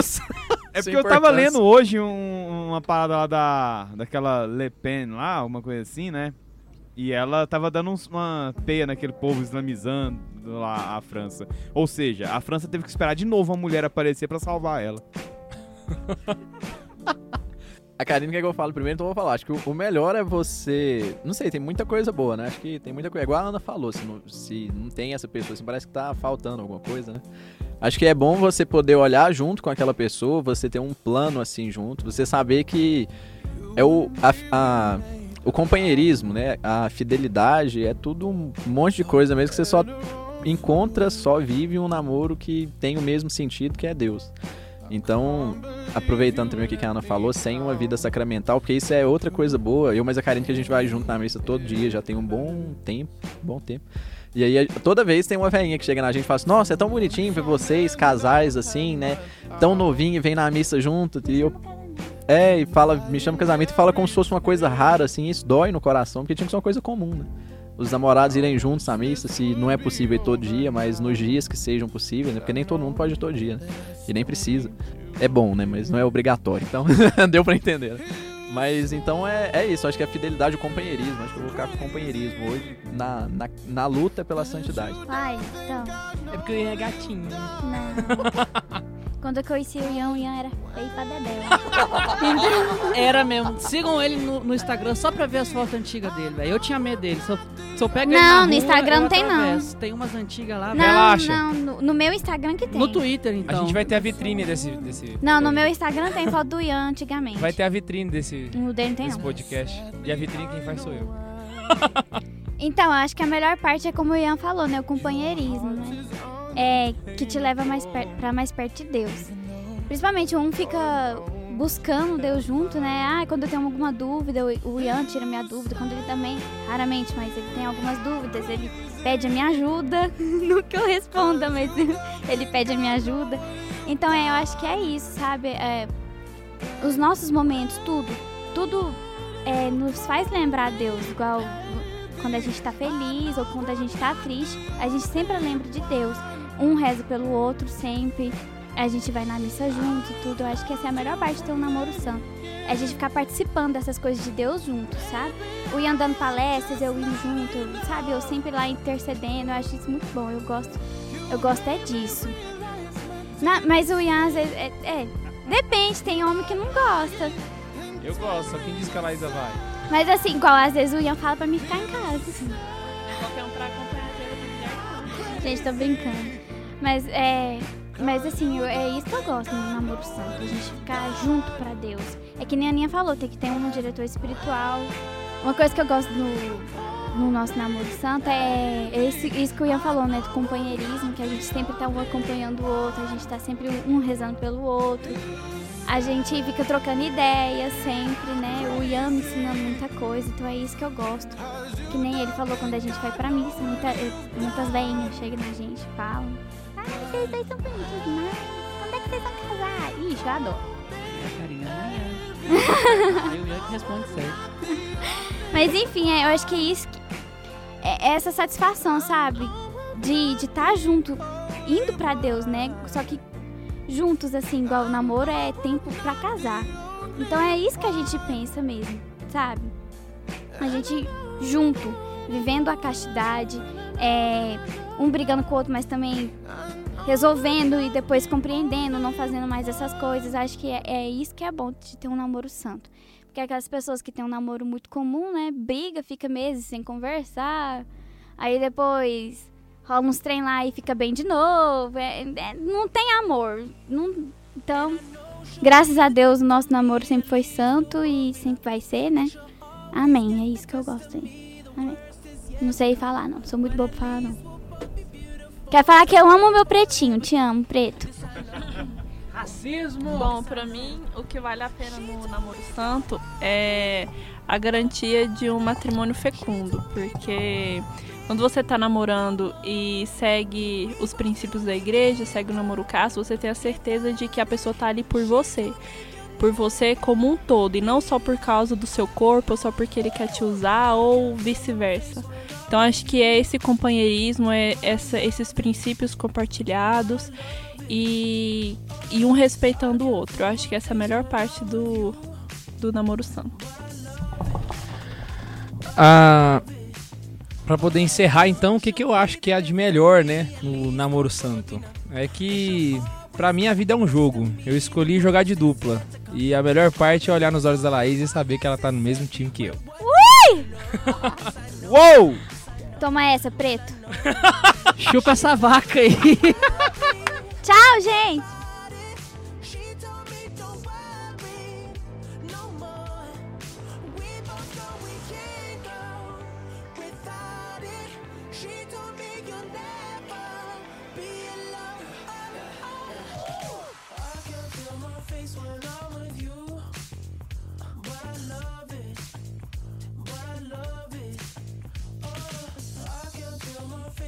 É porque eu tava lendo hoje um- uma parada lá da, daquela Le Pen lá, uma coisa assim, né? E ela tava dando uns- uma peia naquele povo islamizando lá a França. Ou seja, a França teve que esperar de novo uma mulher aparecer pra salvar ela. [laughs] A Karine quer que eu falo primeiro, então eu vou falar. Acho que o, melhor é você. Não sei, tem muita coisa boa, né? Acho que tem muita coisa. Igual a Ana falou, se não, se não tem essa pessoa, assim, parece que tá faltando alguma coisa, né? Acho que é bom você poder olhar junto com aquela pessoa, você ter um plano assim junto, você saber que é o, a, a- o companheirismo, né? A fidelidade, é tudo um monte de coisa mesmo que você só encontra, só vive um namoro que tem o mesmo sentido que é Deus. Então, aproveitando também o que a Ana falou, sem uma vida sacramental, porque isso é outra coisa boa. Eu mais a Karine que a gente vai junto na missa todo dia, já tem um bom tempo, bom tempo. E aí, toda vez tem uma velhinha que chega na gente e fala assim, nossa, é tão bonitinho ver vocês, casais assim, né? Tão novinho e vem na missa junto. E eu. É, e fala, me chama casamento e fala como se fosse uma coisa rara, assim, isso dói no coração, porque tinha que ser uma coisa comum, né? Os namorados irem juntos na missa, se não é possível ir todo dia, mas nos dias que sejam possíveis, né? Porque nem todo mundo pode ir todo dia, né? E nem precisa. É bom, né? Mas não é obrigatório. Então, [laughs] deu pra entender, né? Mas então é, é isso, acho que é a fidelidade e o companheirismo. Acho que eu vou ficar com o companheirismo hoje na, na, na luta pela santidade. Pai, então, É porque Ian é gatinho. não. [laughs] Quando eu conheci o Ian, o Ian era feio pra dedéu. [laughs] Era mesmo. Sigam ele no, no Instagram só pra ver as fotos antigas dele, velho. Eu tinha medo dele. Se eu, se eu pego ele Não, no Instagram não tem, não. atravesso. Tem umas antigas lá. Não, Relaxa. não, no, no meu Instagram que tem. No Twitter, então. A gente vai ter a vitrine desse. desse Não, no meu Instagram tem foto do Ian antigamente. Vai ter a vitrine desse, No dele não tem desse não. podcast. E a vitrine quem faz sou eu. Então, acho que a melhor parte é como o Ian falou, né? O companheirismo, né? É que te leva mais per pra mais perto de Deus. Principalmente um fica buscando Deus junto, né? Ah, quando eu tenho alguma dúvida, o Ian tira minha dúvida. Quando ele também, raramente, mas ele tem algumas dúvidas, ele pede a minha ajuda. [laughs] Não que eu responda, mas ele pede a minha ajuda. Então, é, eu acho que é isso, sabe? É, os nossos momentos, tudo, tudo é, nos faz lembrar Deus, igual quando a gente tá feliz ou quando a gente tá triste, a gente sempre lembra de Deus. Um reza pelo outro sempre. A gente vai na missa junto e tudo. Eu acho que essa é a melhor parte de ter um namoro santo. É a gente ficar participando dessas coisas de Deus junto, sabe? O Ian dando palestras, eu indo junto, sabe? Eu sempre lá intercedendo. Eu acho isso muito bom. Eu gosto. Eu gosto é disso. Na- mas o Ian, às vezes, é, é, Depende, tem homem que não gosta. Eu gosto, só quem diz que a Laísa vai. Mas assim, igual às vezes o Ian fala pra mim ficar em casa. Qualquer um pra acompanhar a Gente, tô brincando. Mas é. Mas assim, eu- é isso que eu gosto no namoro santo, a gente ficar junto pra Deus. É que nem a Aninha falou, tem que ter um diretor espiritual. Uma coisa que eu gosto no, no nosso namoro santo é esse, isso que o Ian falou, né? Do companheirismo, que a gente sempre tá um acompanhando o outro, a gente tá sempre um rezando pelo outro. A gente fica trocando ideias sempre, né? O Ian me ensinando muita coisa, então é isso que eu gosto. Que nem ele falou quando a gente vai pra missa, muita, muitas veinhas chegam na gente, falam. Ah, vocês dois são bonitos demais. Quando é que vocês vão casar? Ixi, [laughs] eu adoro. É, Karina, amanhã. eu, eu que respondo certo. Mas enfim, é, eu acho que é isso que, é é essa satisfação, sabe? De estar junto, indo pra Deus, né? Só que juntos, assim, igual o namoro é tempo pra casar. Então é isso que a gente pensa mesmo, sabe? A gente junto, vivendo a castidade, é, um brigando com o outro, mas também resolvendo e depois compreendendo, não fazendo mais essas coisas. Acho que é, é isso que é bom de ter um namoro santo. Porque aquelas pessoas que têm um namoro muito comum, né? Briga, fica meses sem conversar. Aí depois rola uns trem lá e fica bem de novo. É- é- não tem amor. Não- então, graças a Deus, o nosso namoro sempre foi santo e sempre vai ser, né? Amém. É isso que eu gosto aí. Amém. Não sei falar, não. Sou muito boa pra falar, não. Quer falar que eu amo meu pretinho. Te amo, preto. Racismo! Bom, pra mim, o que vale a pena no namoro santo é a garantia de um matrimônio fecundo, porque quando você tá namorando e segue os princípios da igreja, segue o namoro casto, você tem a certeza de que a pessoa tá ali por você. Por você como um todo, e não só por causa do seu corpo, ou só porque ele quer te usar, ou vice-versa. Então acho que é esse companheirismo, é essa- esses princípios compartilhados e, e um respeitando o outro. Eu acho que essa é a melhor parte do, do namoro santo. Ah, pra poder encerrar, então, o que, que eu acho que é de melhor, né, no namoro santo? É que, pra mim, a vida é um jogo. Eu escolhi jogar de dupla. E a melhor parte é olhar nos olhos da Laís e saber que ela tá no mesmo time que eu. [laughs] Uou! Toma essa, preto. [laughs] Chupa essa vaca aí. Tchau, gente.